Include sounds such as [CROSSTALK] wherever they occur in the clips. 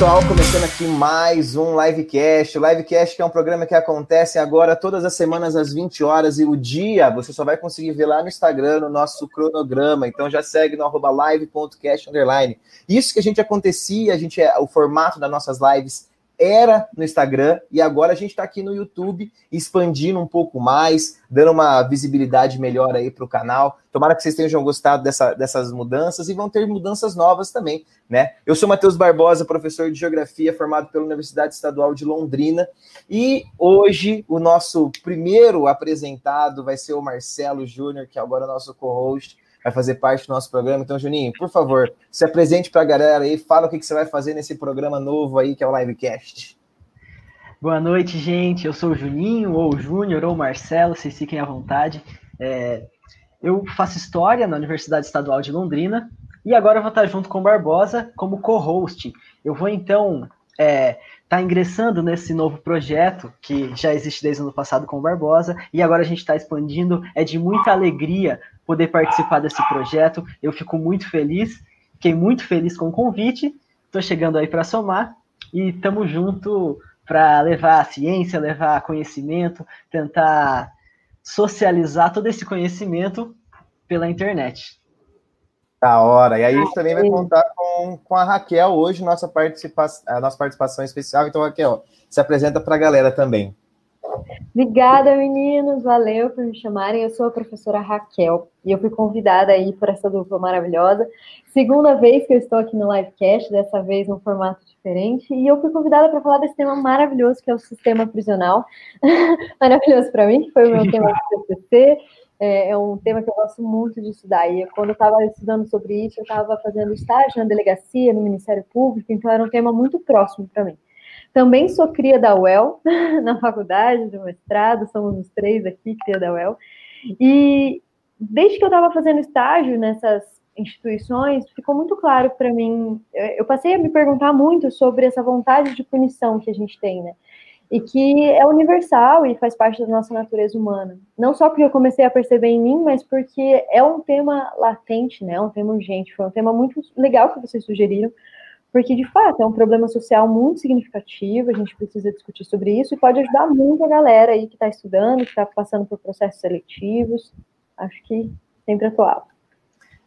Pessoal. Começando aqui mais um livecast. O livecast que é um programa que acontece agora todas as semanas às 20 horas e o dia você só vai conseguir ver lá no Instagram, no nosso cronograma. Então já segue no arroba live.cast. Isso que a gente acontecia, a gente é o formato das nossas lives era no Instagram e agora a gente está aqui no YouTube expandindo um pouco mais, dando uma visibilidade melhor aí para o canal. Tomara que vocês tenham gostado dessa, dessas mudanças e vão ter mudanças novas também, né? Eu sou Matheus Barbosa, professor de Geografia formado pela Universidade Estadual de Londrina e hoje o nosso primeiro apresentado vai ser o Marcelo Júnior, que é agora é nosso co-host vai fazer parte do nosso programa. Então, Juninho, por favor, se apresente para a galera aí, fala o que, que você vai fazer nesse programa novo aí, que é o Livecast. Boa noite, gente. Eu sou o Juninho, ou Júnior, ou Marcelo, vocês fiquem à vontade. É, eu faço História na Universidade Estadual de Londrina e agora eu vou estar junto com o Barbosa como co-host. Eu vou, então, é, está ingressando nesse novo projeto que já existe desde o ano passado com o Barbosa e agora a gente está expandindo. É de muita alegria poder participar desse projeto. Eu fico muito feliz, fiquei muito feliz com o convite. Estou chegando aí para somar e estamos junto para levar a ciência, levar conhecimento, tentar socializar todo esse conhecimento pela internet. Da hora. E aí a gente também vai contar com, com a Raquel hoje, nossa, participa a nossa participação especial. Então, Raquel, se apresenta para a galera também. Obrigada, meninos. Valeu por me chamarem. Eu sou a professora Raquel e eu fui convidada aí por essa dupla maravilhosa. Segunda vez que eu estou aqui no livecast, dessa vez num formato diferente. E eu fui convidada para falar desse tema maravilhoso que é o sistema prisional. [LAUGHS] maravilhoso para mim, que foi o meu tema do TCC é, é, um tema que eu gosto muito de estudar. E quando eu estava estudando sobre isso, eu estava fazendo estágio na delegacia, no Ministério Público, então era um tema muito próximo para mim. Também sou cria da UEL, [LAUGHS] na faculdade, do mestrado, somos os três aqui, cria da UEL. E desde que eu estava fazendo estágio nessas instituições, ficou muito claro para mim, eu passei a me perguntar muito sobre essa vontade de punição que a gente tem, né? e que é universal e faz parte da nossa natureza humana. Não só porque eu comecei a perceber em mim, mas porque é um tema latente, né? É um tema urgente. Foi um tema muito legal que vocês sugeriram, porque de fato é um problema social muito significativo. A gente precisa discutir sobre isso e pode ajudar muito a galera aí que está estudando, que está passando por processos seletivos. Acho que sempre atual.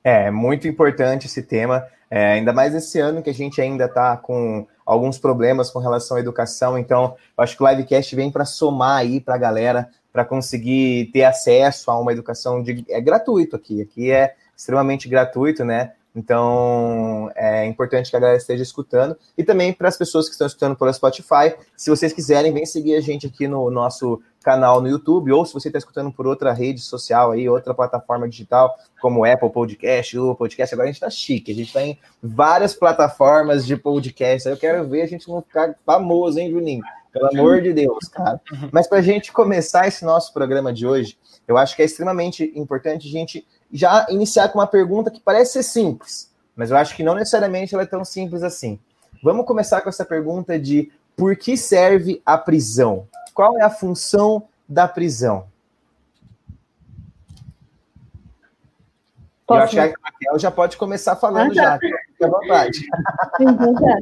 É, muito importante esse tema, é, ainda mais esse ano que a gente ainda está com alguns problemas com relação à educação. Então, acho que o Livecast vem para somar aí para a galera, para conseguir ter acesso a uma educação de, é gratuito aqui. Aqui é extremamente gratuito, né? Então, é importante que a galera esteja escutando. E também para as pessoas que estão escutando pela Spotify, se vocês quiserem, vem seguir a gente aqui no nosso canal no YouTube, ou se você está escutando por outra rede social aí, outra plataforma digital, como Apple Podcast, Google Podcast, agora a gente está chique, a gente está em várias plataformas de podcast. Eu quero ver a gente não ficar famoso, hein, Juninho? Pelo amor de Deus, cara. Mas para a gente começar esse nosso programa de hoje, eu acho que é extremamente importante a gente já iniciar com uma pergunta que parece ser simples, mas eu acho que não necessariamente ela é tão simples assim. Vamos começar com essa pergunta de por que serve a prisão? Qual é a função da prisão? Posso? Eu acho que a Raquel já pode começar falando ah, tá. já. Fique à vontade. Então, tá.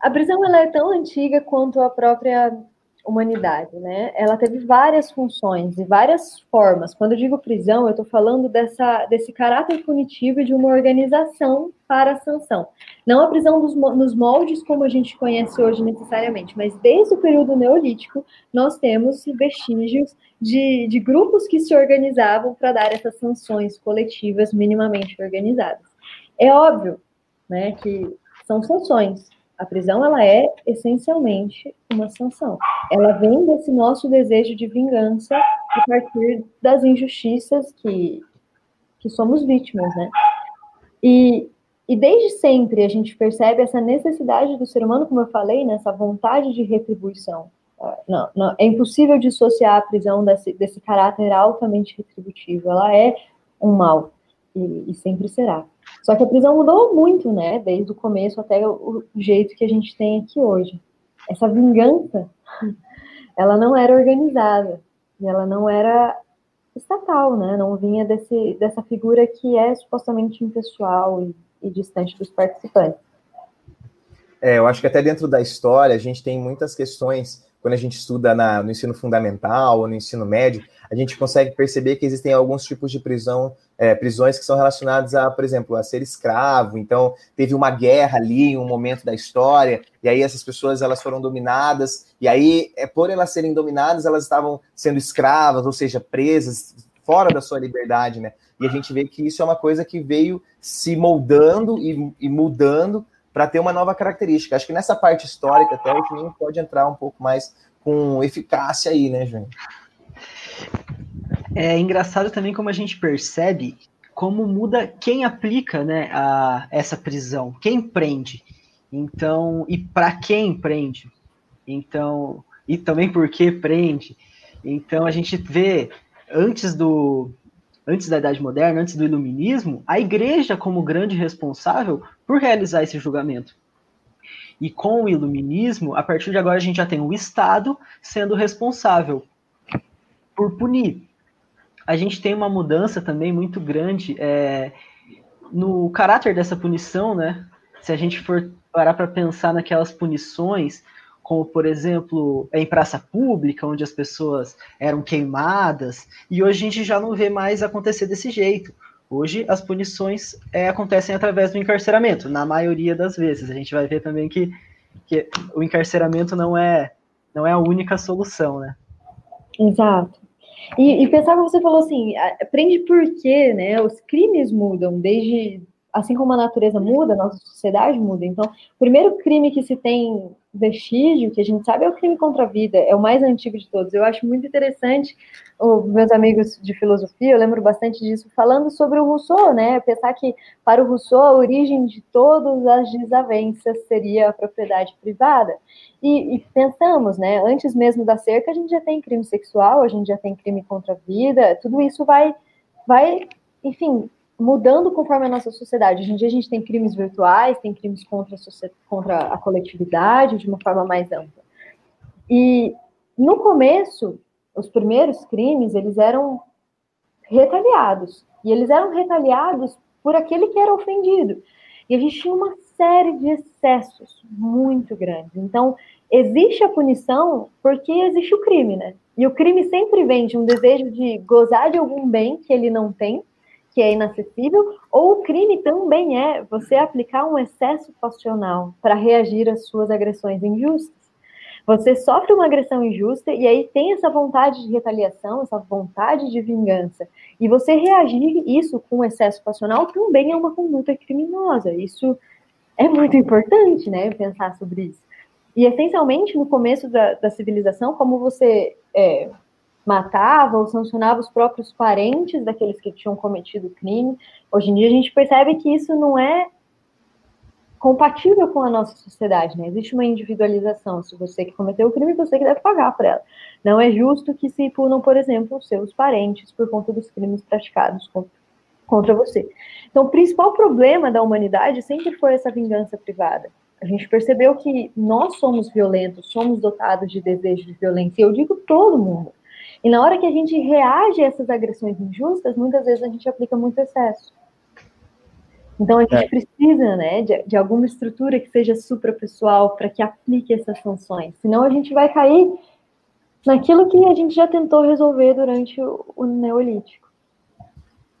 A prisão ela é tão antiga quanto a própria humanidade, né? Ela teve várias funções e várias formas. Quando eu digo prisão, eu estou falando dessa, desse caráter punitivo de uma organização para a sanção. Não a prisão dos, nos moldes como a gente conhece hoje necessariamente, mas desde o período neolítico nós temos vestígios de, de grupos que se organizavam para dar essas sanções coletivas minimamente organizadas. É óbvio, né, que são sanções, a prisão ela é essencialmente uma sanção. Ela vem desse nosso desejo de vingança a partir das injustiças que, que somos vítimas, né? E, e desde sempre a gente percebe essa necessidade do ser humano, como eu falei, nessa vontade de retribuição. Não, não, é impossível dissociar a prisão desse, desse caráter altamente retributivo. Ela é um mal e, e sempre será. Só que a prisão mudou muito, né? Desde o começo até o jeito que a gente tem aqui hoje. Essa vingança, ela não era organizada e ela não era estatal, né? Não vinha desse, dessa figura que é supostamente impessoal e, e distante dos participantes. É, eu acho que até dentro da história a gente tem muitas questões quando a gente estuda na, no ensino fundamental ou no ensino médio, a gente consegue perceber que existem alguns tipos de prisão, é, prisões que são relacionadas a, por exemplo, a ser escravo. Então, teve uma guerra ali, um momento da história, e aí essas pessoas elas foram dominadas, e aí, é, por elas serem dominadas, elas estavam sendo escravas, ou seja, presas, fora da sua liberdade, né? E a gente vê que isso é uma coisa que veio se moldando e, e mudando para ter uma nova característica. Acho que nessa parte histórica até o Juninho pode entrar um pouco mais com eficácia aí, né, Juninho? É engraçado também como a gente percebe como muda quem aplica né, a, essa prisão, quem prende. Então, e para quem prende. Então, e também por que prende. Então a gente vê antes do antes da Idade Moderna, antes do Iluminismo, a igreja como grande responsável por realizar esse julgamento. E com o Iluminismo, a partir de agora a gente já tem o Estado sendo responsável por punir. A gente tem uma mudança também muito grande é, no caráter dessa punição, né? Se a gente for parar para pensar naquelas punições, como por exemplo em praça pública, onde as pessoas eram queimadas, e hoje a gente já não vê mais acontecer desse jeito. Hoje as punições é, acontecem através do encarceramento, na maioria das vezes. A gente vai ver também que, que o encarceramento não é, não é a única solução, né? Exato. E, e pensar que você falou assim, aprende por quê, né? Os crimes mudam desde assim como a natureza muda, a nossa sociedade muda. Então, o primeiro crime que se tem vestígio, que a gente sabe, é o crime contra a vida, é o mais antigo de todos. Eu acho muito interessante, os meus amigos de filosofia, eu lembro bastante disso, falando sobre o Rousseau, né? Pensar que, para o Rousseau, a origem de todas as desavenças seria a propriedade privada. E, e pensamos, né? Antes mesmo da cerca, a gente já tem crime sexual, a gente já tem crime contra a vida, tudo isso vai, vai enfim, mudando conforme a nossa sociedade. Hoje em dia a gente tem crimes virtuais, tem crimes contra a, contra a coletividade de uma forma mais ampla. E no começo, os primeiros crimes, eles eram retaliados. E eles eram retaliados por aquele que era ofendido. E a gente tinha uma série de excessos muito grandes. Então, existe a punição porque existe o crime, né? E o crime sempre vem de um desejo de gozar de algum bem que ele não tem, que é inacessível, ou o crime também é você aplicar um excesso passional para reagir às suas agressões injustas. Você sofre uma agressão injusta e aí tem essa vontade de retaliação, essa vontade de vingança. E você reagir isso com excesso passional também é uma conduta criminosa. Isso é muito importante, né? Pensar sobre isso. E essencialmente no começo da, da civilização, como você é, matava ou sancionava os próprios parentes daqueles que tinham cometido o crime. Hoje em dia a gente percebe que isso não é compatível com a nossa sociedade, né? Existe uma individualização. Se você que cometeu o crime, você que deve pagar por ela. Não é justo que se punam, por exemplo, os seus parentes por conta dos crimes praticados contra, contra você. Então, o principal problema da humanidade sempre foi essa vingança privada. A gente percebeu que nós somos violentos, somos dotados de desejo de violência. Eu digo todo mundo. E na hora que a gente reage a essas agressões injustas, muitas vezes a gente aplica muito excesso. Então a gente é. precisa, né, de, de, alguma estrutura que seja suprapessoal para que aplique essas funções. Senão a gente vai cair naquilo que a gente já tentou resolver durante o, o Neolítico.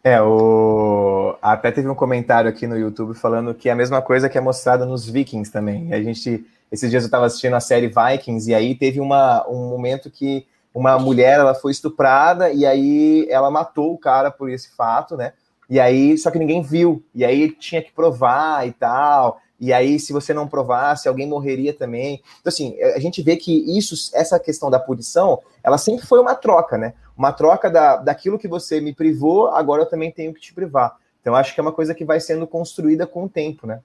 É, o... até teve um comentário aqui no YouTube falando que é a mesma coisa que é mostrada nos Vikings também. A gente, esses dias eu estava assistindo a série Vikings e aí teve uma, um momento que uma mulher ela foi estuprada e aí ela matou o cara por esse fato, né? E aí, só que ninguém viu. E aí tinha que provar e tal. E aí, se você não provasse, alguém morreria também. Então, assim, a gente vê que isso, essa questão da punição, ela sempre foi uma troca, né? Uma troca da, daquilo que você me privou, agora eu também tenho que te privar. Então, acho que é uma coisa que vai sendo construída com o tempo, né?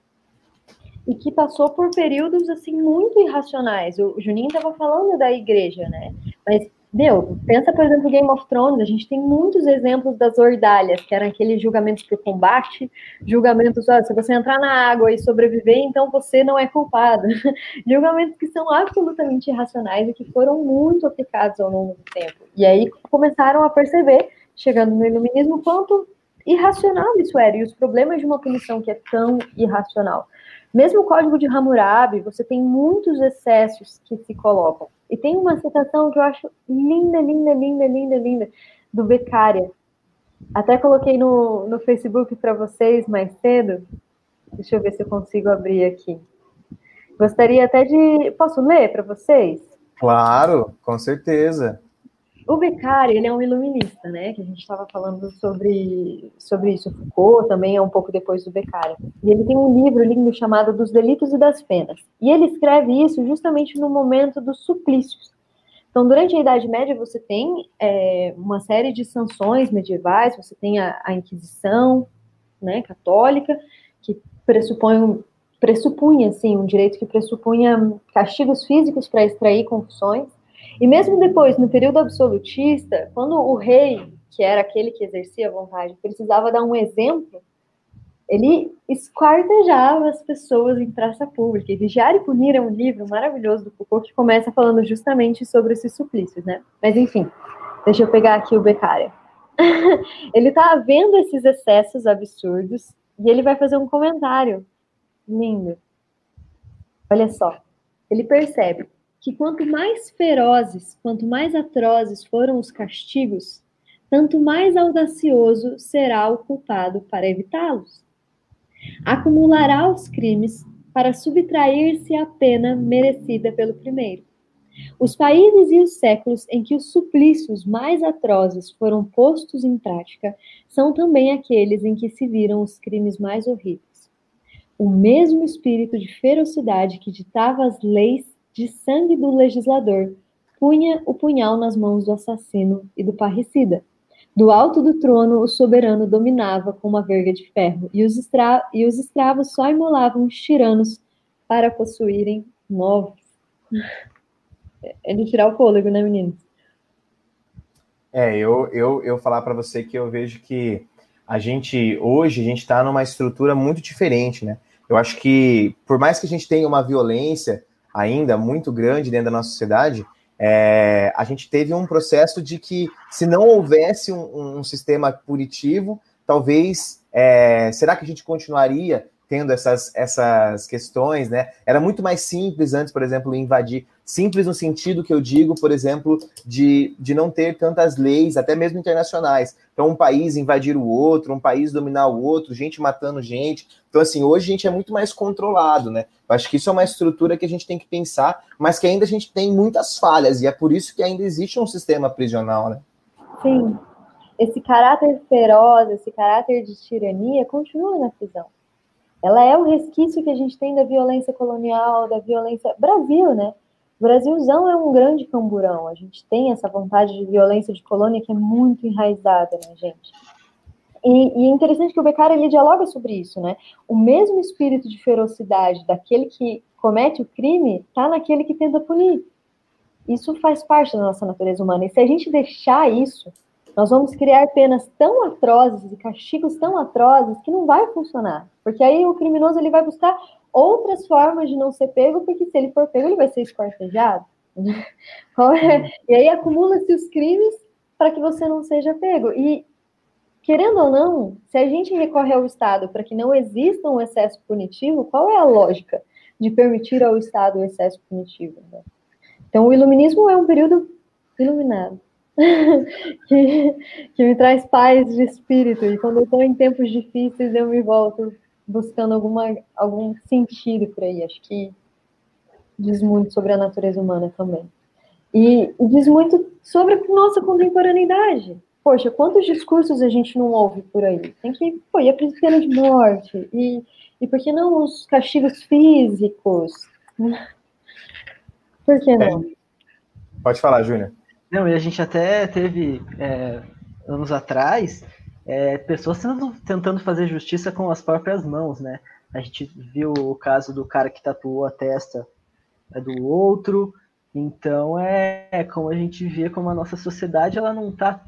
e que passou por períodos assim muito irracionais. O Juninho estava falando da igreja, né? Mas meu, pensa, por exemplo, Game of Thrones, a gente tem muitos exemplos das ordalhas, que eram aqueles julgamentos por combate, julgamentos, ó, se você entrar na água e sobreviver, então você não é culpado. [LAUGHS] julgamentos que são absolutamente irracionais e que foram muito aplicados ao longo do tempo. E aí começaram a perceber, chegando no iluminismo, quanto irracional isso era, e os problemas de uma punição que é tão irracional. Mesmo o Código de Hammurabi, você tem muitos excessos que se colocam. E tem uma citação que eu acho linda, linda, linda, linda, linda, do Beccaria. Até coloquei no, no Facebook para vocês mais cedo. Deixa eu ver se eu consigo abrir aqui. Gostaria até de. Posso ler para vocês? Claro, com certeza. O Beccari, ele é um iluminista, né? Que a gente estava falando sobre, sobre isso. Foucault também é um pouco depois do Beccari. E ele tem um livro lindo chamado Dos Delitos e das Penas. E ele escreve isso justamente no momento dos suplícios. Então, durante a Idade Média, você tem é, uma série de sanções medievais, você tem a, a Inquisição né, católica, que pressupõe, pressupunha, assim, um direito que pressupunha castigos físicos para extrair confissões. E mesmo depois, no período absolutista, quando o rei, que era aquele que exercia a vontade, precisava dar um exemplo, ele esquartejava as pessoas em praça pública. E Vigiar e Punir é um livro maravilhoso do Foucault que começa falando justamente sobre esses suplícios, né? Mas enfim, deixa eu pegar aqui o Beccaria. [LAUGHS] ele está vendo esses excessos absurdos e ele vai fazer um comentário lindo. Olha só. Ele percebe que quanto mais ferozes, quanto mais atrozes foram os castigos, tanto mais audacioso será o culpado para evitá-los. Acumulará os crimes para subtrair-se a pena merecida pelo primeiro. Os países e os séculos em que os suplícios mais atrozes foram postos em prática são também aqueles em que se viram os crimes mais horríveis. O mesmo espírito de ferocidade que ditava as leis de sangue do legislador, punha o punhal nas mãos do assassino e do parricida. Do alto do trono, o soberano dominava com uma verga de ferro, e os, e os escravos só imolavam os tiranos para possuírem novos. É de tirar o fôlego, né, meninos? É, eu, eu, eu falar para você que eu vejo que a gente, hoje, a gente está numa estrutura muito diferente, né? Eu acho que, por mais que a gente tenha uma violência, ainda muito grande dentro da nossa sociedade, é, a gente teve um processo de que, se não houvesse um, um sistema punitivo, talvez, é, será que a gente continuaria tendo essas, essas questões, né? Era muito mais simples antes, por exemplo, invadir. Simples no sentido que eu digo, por exemplo, de, de não ter tantas leis, até mesmo internacionais. Então, um país invadir o outro, um país dominar o outro, gente matando gente. Então, assim, hoje a gente é muito mais controlado, né? Eu acho que isso é uma estrutura que a gente tem que pensar, mas que ainda a gente tem muitas falhas, e é por isso que ainda existe um sistema prisional, né? Sim. Esse caráter feroz, esse caráter de tirania continua na prisão ela é o resquício que a gente tem da violência colonial, da violência. Brasil, né? Brasilzão é um grande camburão. A gente tem essa vontade de violência de colônia que é muito enraizada, né, gente? E, e é interessante que o Beccari ele dialoga sobre isso, né? O mesmo espírito de ferocidade daquele que comete o crime está naquele que tenta punir. Isso faz parte da nossa natureza humana. E se a gente deixar isso, nós vamos criar penas tão atrozes e castigos tão atrozes que não vai funcionar. Porque aí o criminoso ele vai buscar outras formas de não ser pego, porque se ele for pego, ele vai ser esquartejado. [LAUGHS] é? E aí acumula-se os crimes para que você não seja pego. E, querendo ou não, se a gente recorre ao Estado para que não exista um excesso punitivo, qual é a lógica de permitir ao Estado o excesso punitivo? Né? Então, o iluminismo é um período iluminado. Que, que me traz paz de espírito. E quando eu estou em tempos difíceis, eu me volto buscando alguma, algum sentido por aí. Acho que diz muito sobre a natureza humana também. E, e diz muito sobre a nossa contemporaneidade. Poxa, quantos discursos a gente não ouve por aí? Tem que, pô, e a pena de morte? E, e por que não os castigos físicos? Por que não? É. Pode falar, Júnior. Não, e a gente até teve, é, anos atrás, é, pessoas tentando, tentando fazer justiça com as próprias mãos, né? A gente viu o caso do cara que tatuou a testa é, do outro. Então é, é como a gente vê como a nossa sociedade ela não está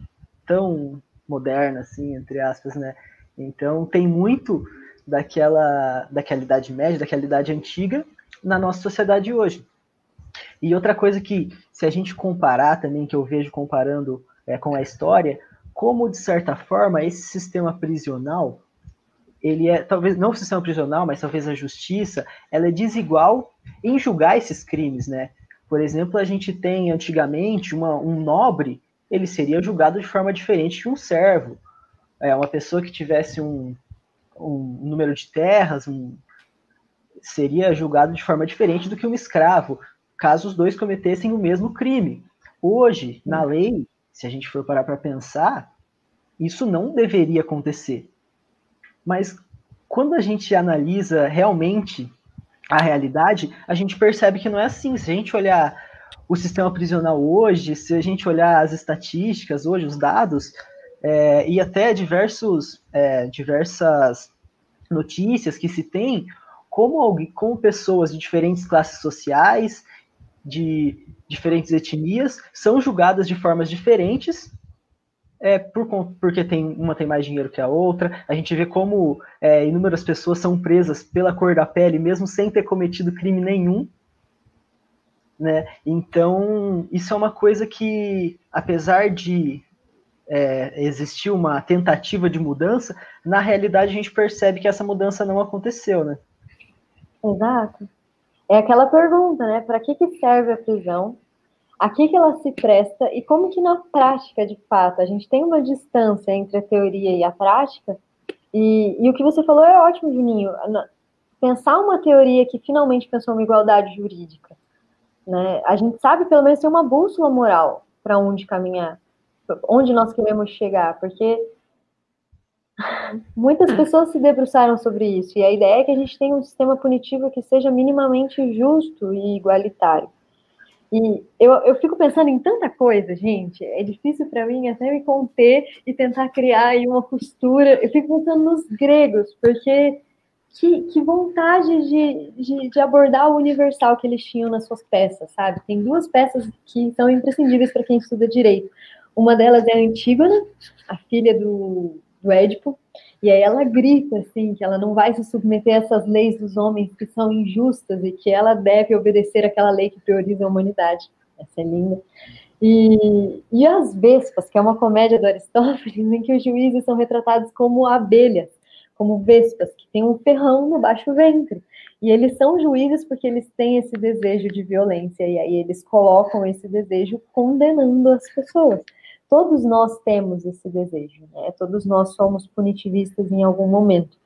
tão moderna assim, entre aspas, né? Então tem muito daquela daquela idade média, daquela idade antiga na nossa sociedade hoje. E outra coisa que, se a gente comparar também, que eu vejo comparando é, com a história, como de certa forma esse sistema prisional ele é, talvez, não o sistema prisional, mas talvez a justiça, ela é desigual em julgar esses crimes, né? Por exemplo, a gente tem antigamente uma, um nobre, ele seria julgado de forma diferente de um servo. É, uma pessoa que tivesse um, um número de terras, um, seria julgado de forma diferente do que um escravo, caso os dois cometessem o mesmo crime. Hoje, na lei, se a gente for parar para pensar, isso não deveria acontecer. Mas quando a gente analisa realmente a realidade, a gente percebe que não é assim. Se a gente olhar o sistema prisional hoje, se a gente olhar as estatísticas hoje, os dados, é, e até diversos, é, diversas notícias que se tem, como, como pessoas de diferentes classes sociais, de diferentes etnias, são julgadas de formas diferentes é, por, porque tem, uma tem mais dinheiro que a outra. A gente vê como é, inúmeras pessoas são presas pela cor da pele, mesmo sem ter cometido crime nenhum. Né? Então, isso é uma coisa que, apesar de é, existir uma tentativa de mudança, na realidade a gente percebe que essa mudança não aconteceu, né? Exato. É aquela pergunta, né? Para que, que serve a prisão? a que, que ela se presta e como que na prática, de fato, a gente tem uma distância entre a teoria e a prática. E, e o que você falou é ótimo, Juninho. Pensar uma teoria que finalmente pensou uma igualdade jurídica. Né? A gente sabe, pelo menos, ter uma bússola moral para onde caminhar, onde nós queremos chegar, porque muitas pessoas se debruçaram sobre isso, e a ideia é que a gente tenha um sistema punitivo que seja minimamente justo e igualitário. E eu, eu fico pensando em tanta coisa, gente. É difícil para mim até me conter e tentar criar aí uma costura. Eu fico pensando nos gregos, porque que, que vontade de, de, de, abordar o universal que eles tinham nas suas peças, sabe? Tem duas peças que são imprescindíveis para quem estuda direito. Uma delas é a Antígona, a filha do, do Édipo, e aí ela grita assim que ela não vai se submeter a essas leis dos homens que são injustas e que ela deve obedecer aquela lei que prioriza a humanidade. Essa é linda. E, e as Vespas, que é uma comédia do Aristóteles, em que os juízes são retratados como abelhas, como vespas, que têm um ferrão no baixo ventre. E eles são juízes porque eles têm esse desejo de violência, e aí eles colocam esse desejo condenando as pessoas. Todos nós temos esse desejo, né? Todos nós somos punitivistas em algum momento.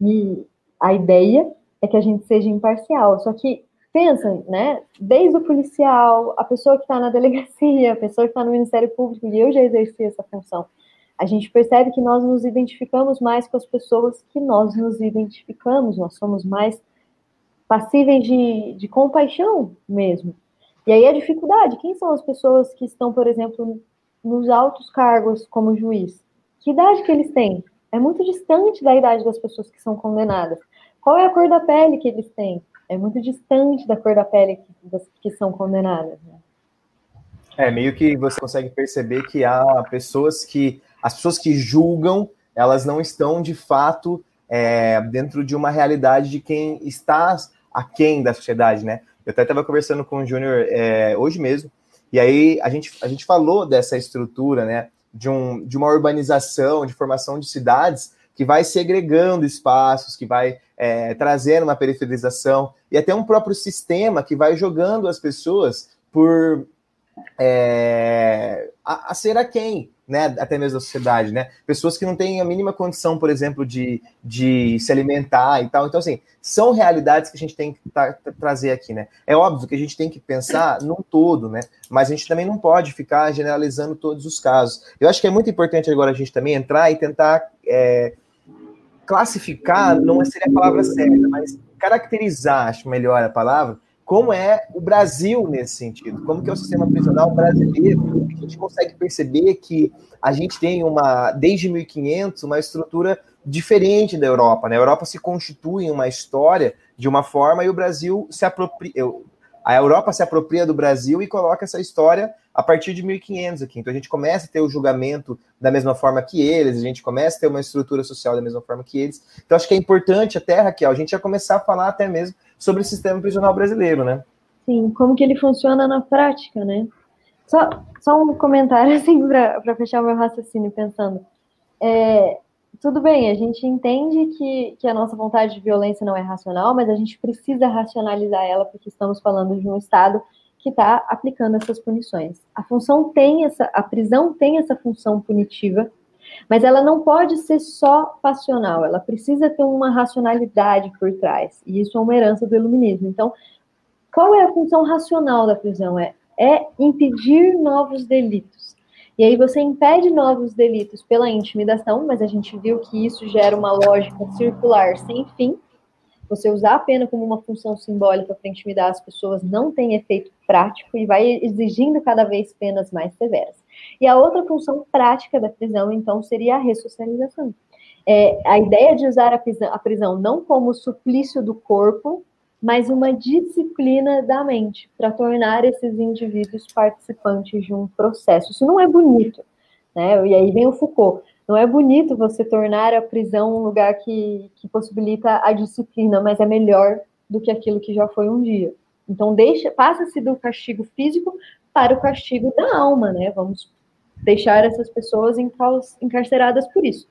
E a ideia é que a gente seja imparcial. Só que pensa, né? Desde o policial, a pessoa que está na delegacia, a pessoa que está no Ministério Público, e eu já exerci essa função. A gente percebe que nós nos identificamos mais com as pessoas que nós nos identificamos, nós somos mais passíveis de, de compaixão mesmo. E aí a dificuldade, quem são as pessoas que estão, por exemplo, nos altos cargos como juiz. Que idade que eles têm? É muito distante da idade das pessoas que são condenadas. Qual é a cor da pele que eles têm? É muito distante da cor da pele que, das, que são condenadas. Né? É meio que você consegue perceber que há pessoas que as pessoas que julgam elas não estão de fato é, dentro de uma realidade de quem está aquém da sociedade, né? Eu até estava conversando com o Júnior é, hoje mesmo e aí a gente, a gente falou dessa estrutura, né, de, um, de uma urbanização, de formação de cidades que vai segregando espaços, que vai é, trazendo uma periferização e até um próprio sistema que vai jogando as pessoas por é, a, a ser a quem, né, até mesmo da sociedade, né? Pessoas que não têm a mínima condição, por exemplo, de, de se alimentar e tal. Então, assim, são realidades que a gente tem que tra trazer aqui, né? É óbvio que a gente tem que pensar num todo, né? Mas a gente também não pode ficar generalizando todos os casos. Eu acho que é muito importante agora a gente também entrar e tentar é, classificar, não seria a palavra certa, mas caracterizar, acho melhor a palavra, como é o Brasil nesse sentido, como que é o sistema prisional brasileiro. A gente consegue perceber que a gente tem uma, desde 1500, uma estrutura diferente da Europa. Né? A Europa se constitui uma história de uma forma e o Brasil se apropria. A Europa se apropria do Brasil e coloca essa história a partir de 1500 aqui. Então a gente começa a ter o julgamento da mesma forma que eles, a gente começa a ter uma estrutura social da mesma forma que eles. Então acho que é importante até, Raquel, a gente já começar a falar até mesmo sobre o sistema prisional brasileiro, né? Sim, como que ele funciona na prática, né? Só, só um comentário [LAUGHS] assim para fechar o meu raciocínio pensando. É, tudo bem, a gente entende que, que a nossa vontade de violência não é racional, mas a gente precisa racionalizar ela porque estamos falando de um Estado que está aplicando essas punições. A função tem essa, a prisão tem essa função punitiva, mas ela não pode ser só passional, ela precisa ter uma racionalidade por trás, e isso é uma herança do iluminismo. Então, qual é a função racional da prisão? É, é impedir novos delitos. E aí você impede novos delitos pela intimidação, mas a gente viu que isso gera uma lógica circular sem fim, você usar a pena como uma função simbólica para intimidar as pessoas não tem efeito prático e vai exigindo cada vez penas mais severas. E a outra função prática da prisão, então, seria a ressocialização. É, a ideia de usar a prisão, a prisão não como suplício do corpo, mas uma disciplina da mente para tornar esses indivíduos participantes de um processo. Isso não é bonito, né? E aí vem o Foucault. Não é bonito você tornar a prisão um lugar que, que possibilita a disciplina, mas é melhor do que aquilo que já foi um dia. Então deixa, passa-se do castigo físico para o castigo da alma, né? Vamos deixar essas pessoas encarceradas por isso.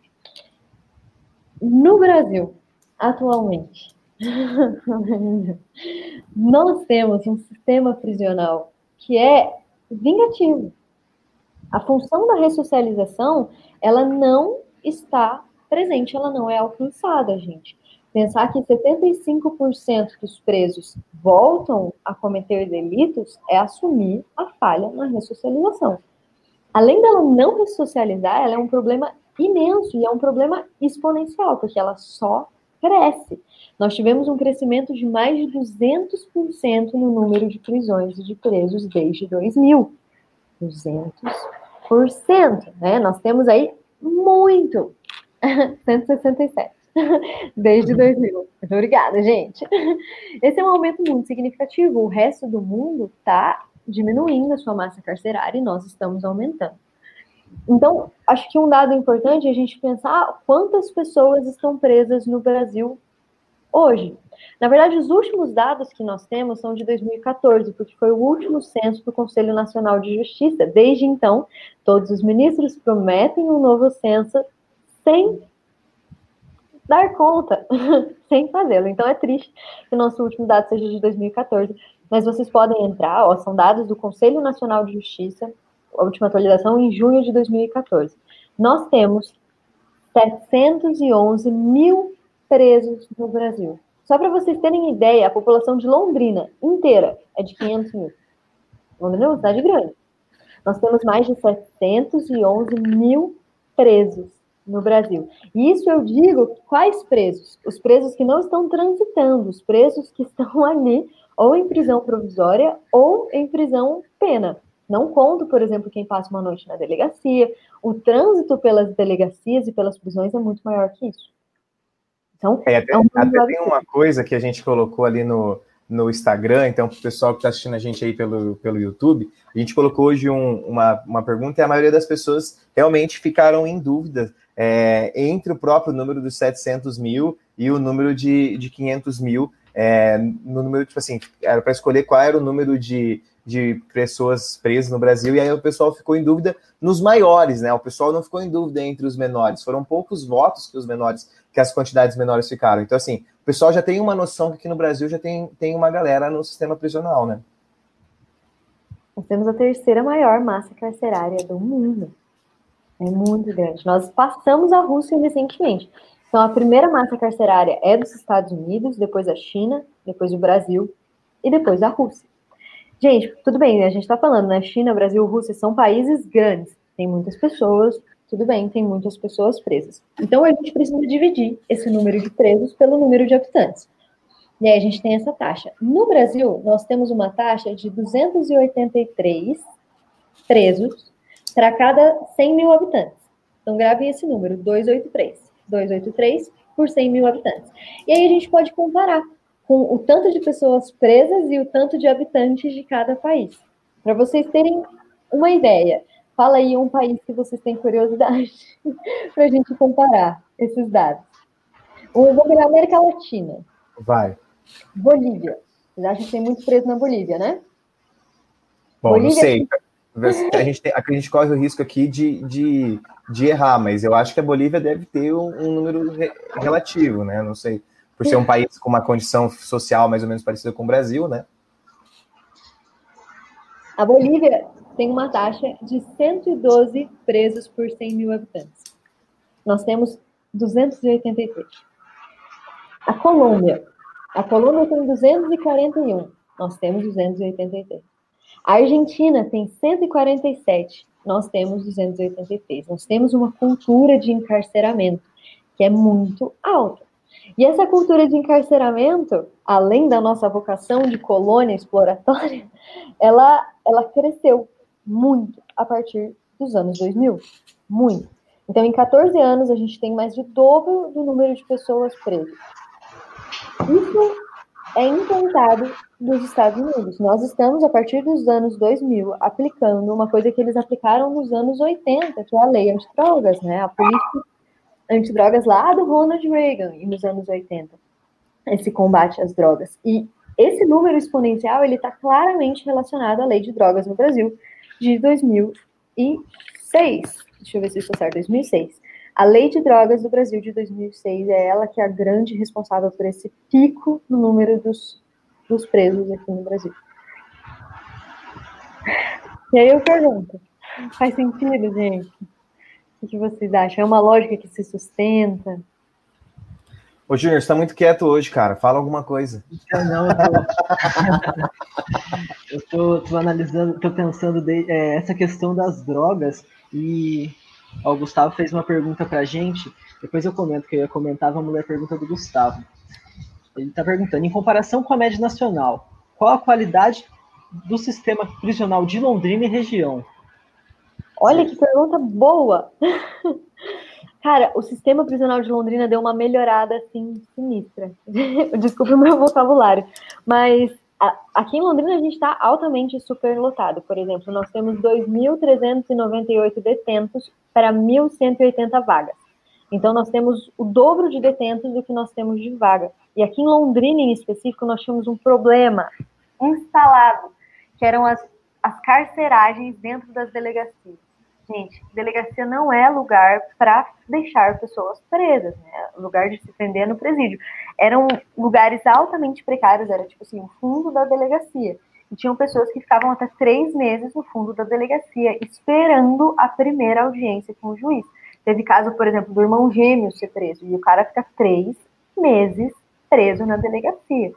No Brasil, atualmente, [LAUGHS] nós temos um sistema prisional que é vingativo. A função da ressocialização ela não está presente, ela não é alcançada, gente. Pensar que 75% dos presos voltam a cometer delitos é assumir a falha na ressocialização. Além dela não ressocializar, ela é um problema imenso e é um problema exponencial, porque ela só cresce. Nós tivemos um crescimento de mais de 200% no número de prisões e de presos desde 2000. 200%. Né? Nós temos aí muito. [LAUGHS] 167. [LAUGHS] Desde 2000. Muito obrigada, gente. Esse é um aumento muito significativo. O resto do mundo está diminuindo a sua massa carcerária e nós estamos aumentando. Então, acho que um dado importante é a gente pensar quantas pessoas estão presas no Brasil hoje. Na verdade, os últimos dados que nós temos são de 2014, porque foi o último censo do Conselho Nacional de Justiça. Desde então, todos os ministros prometem um novo censo sem dar conta, [LAUGHS] sem fazê-lo. Então é triste que o nosso último dado seja de 2014, mas vocês podem entrar, ó, são dados do Conselho Nacional de Justiça, a última atualização em junho de 2014. Nós temos 711 mil presos no Brasil. Só para vocês terem ideia, a população de Londrina inteira é de 500 mil. Londrina é uma cidade grande. Nós temos mais de 711 mil presos no Brasil. E isso eu digo, quais presos? Os presos que não estão transitando, os presos que estão [LAUGHS] ali ou em prisão provisória ou em prisão pena. Não conto, por exemplo, quem passa uma noite na delegacia. O trânsito pelas delegacias e pelas prisões é muito maior que isso. Então, é, até, é um até tem uma coisa que a gente colocou ali no, no Instagram, então, para o pessoal que está assistindo a gente aí pelo, pelo YouTube, a gente colocou hoje um, uma, uma pergunta e a maioria das pessoas realmente ficaram em dúvida é, entre o próprio número dos 700 mil e o número de, de 500 mil, é, no número, tipo assim, era para escolher qual era o número de, de pessoas presas no Brasil, e aí o pessoal ficou em dúvida nos maiores, né? O pessoal não ficou em dúvida entre os menores. Foram poucos votos que os menores, que as quantidades menores ficaram. Então, assim, o pessoal já tem uma noção que aqui no Brasil já tem, tem uma galera no sistema prisional, né? Nós temos a terceira maior massa carcerária do mundo. É muito grande. Nós passamos a Rússia recentemente. Então, a primeira massa carcerária é dos Estados Unidos, depois a China, depois o Brasil e depois a Rússia. Gente, tudo bem, a gente está falando, né? China, Brasil, Rússia são países grandes, tem muitas pessoas, tudo bem, tem muitas pessoas presas. Então a gente precisa dividir esse número de presos pelo número de habitantes. E aí a gente tem essa taxa. No Brasil, nós temos uma taxa de 283 presos para cada 100 mil habitantes. Então grave esse número, 283. 283 por 100 mil habitantes. E aí a gente pode comparar com o tanto de pessoas presas e o tanto de habitantes de cada país. Para vocês terem uma ideia, fala aí um país que vocês têm curiosidade [LAUGHS] para a gente comparar esses dados. O vou pegar América Latina. Vai. Bolívia. Vocês acham que tem muito preso na Bolívia, né? Bom, Bolívia, não sei. A gente, tem, a gente corre o risco aqui de, de, de errar, mas eu acho que a Bolívia deve ter um, um número re, relativo, né? Não sei, por ser um país com uma condição social mais ou menos parecida com o Brasil, né? A Bolívia tem uma taxa de 112 presos por 100 mil habitantes. Nós temos 283. A Colômbia. A Colômbia tem 241. Nós temos 283. A Argentina tem 147. Nós temos 283. Nós temos uma cultura de encarceramento que é muito alta. E essa cultura de encarceramento, além da nossa vocação de colônia exploratória, [LAUGHS] ela, ela cresceu muito a partir dos anos 2000. Muito. Então, em 14 anos, a gente tem mais de dobro do número de pessoas presas. Isso é implantado nos Estados Unidos. Nós estamos, a partir dos anos 2000, aplicando uma coisa que eles aplicaram nos anos 80, que é a lei antidrogas, né? A política antidrogas lá do Ronald Reagan, nos anos 80. Esse combate às drogas. E esse número exponencial, ele está claramente relacionado à lei de drogas no Brasil, de 2006. Deixa eu ver se estou certo, 2006. A lei de drogas do Brasil de 2006 é ela que é a grande responsável por esse pico no número dos, dos presos aqui no Brasil. E aí eu pergunto, faz sentido, gente? O que vocês acham? É uma lógica que se sustenta? Ô, Júnior, você tá muito quieto hoje, cara. Fala alguma coisa. Não, eu tô, [LAUGHS] eu tô, tô analisando, tô pensando de, é, essa questão das drogas e ó, o Gustavo fez uma pergunta pra gente, depois eu comento, que eu ia comentar, vamos ler a pergunta do Gustavo. Ele está perguntando, em comparação com a média nacional, qual a qualidade do sistema prisional de Londrina e região? Olha que pergunta boa! [LAUGHS] Cara, o sistema prisional de Londrina deu uma melhorada assim sinistra. [LAUGHS] Desculpa o meu vocabulário, mas a, aqui em Londrina a gente está altamente superlotado. Por exemplo, nós temos 2.398 detentos para 1.180 vagas. Então nós temos o dobro de detentos do que nós temos de vaga. E aqui em Londrina, em específico, nós tínhamos um problema instalado, que eram as, as carceragens dentro das delegacias. Gente, delegacia não é lugar para deixar pessoas presas, né? Lugar de se prender no presídio. Eram lugares altamente precários, era tipo assim, o fundo da delegacia. E tinham pessoas que ficavam até três meses no fundo da delegacia, esperando a primeira audiência com o juiz. Teve caso, por exemplo, do irmão gêmeo ser preso, e o cara fica três meses preso na delegacia.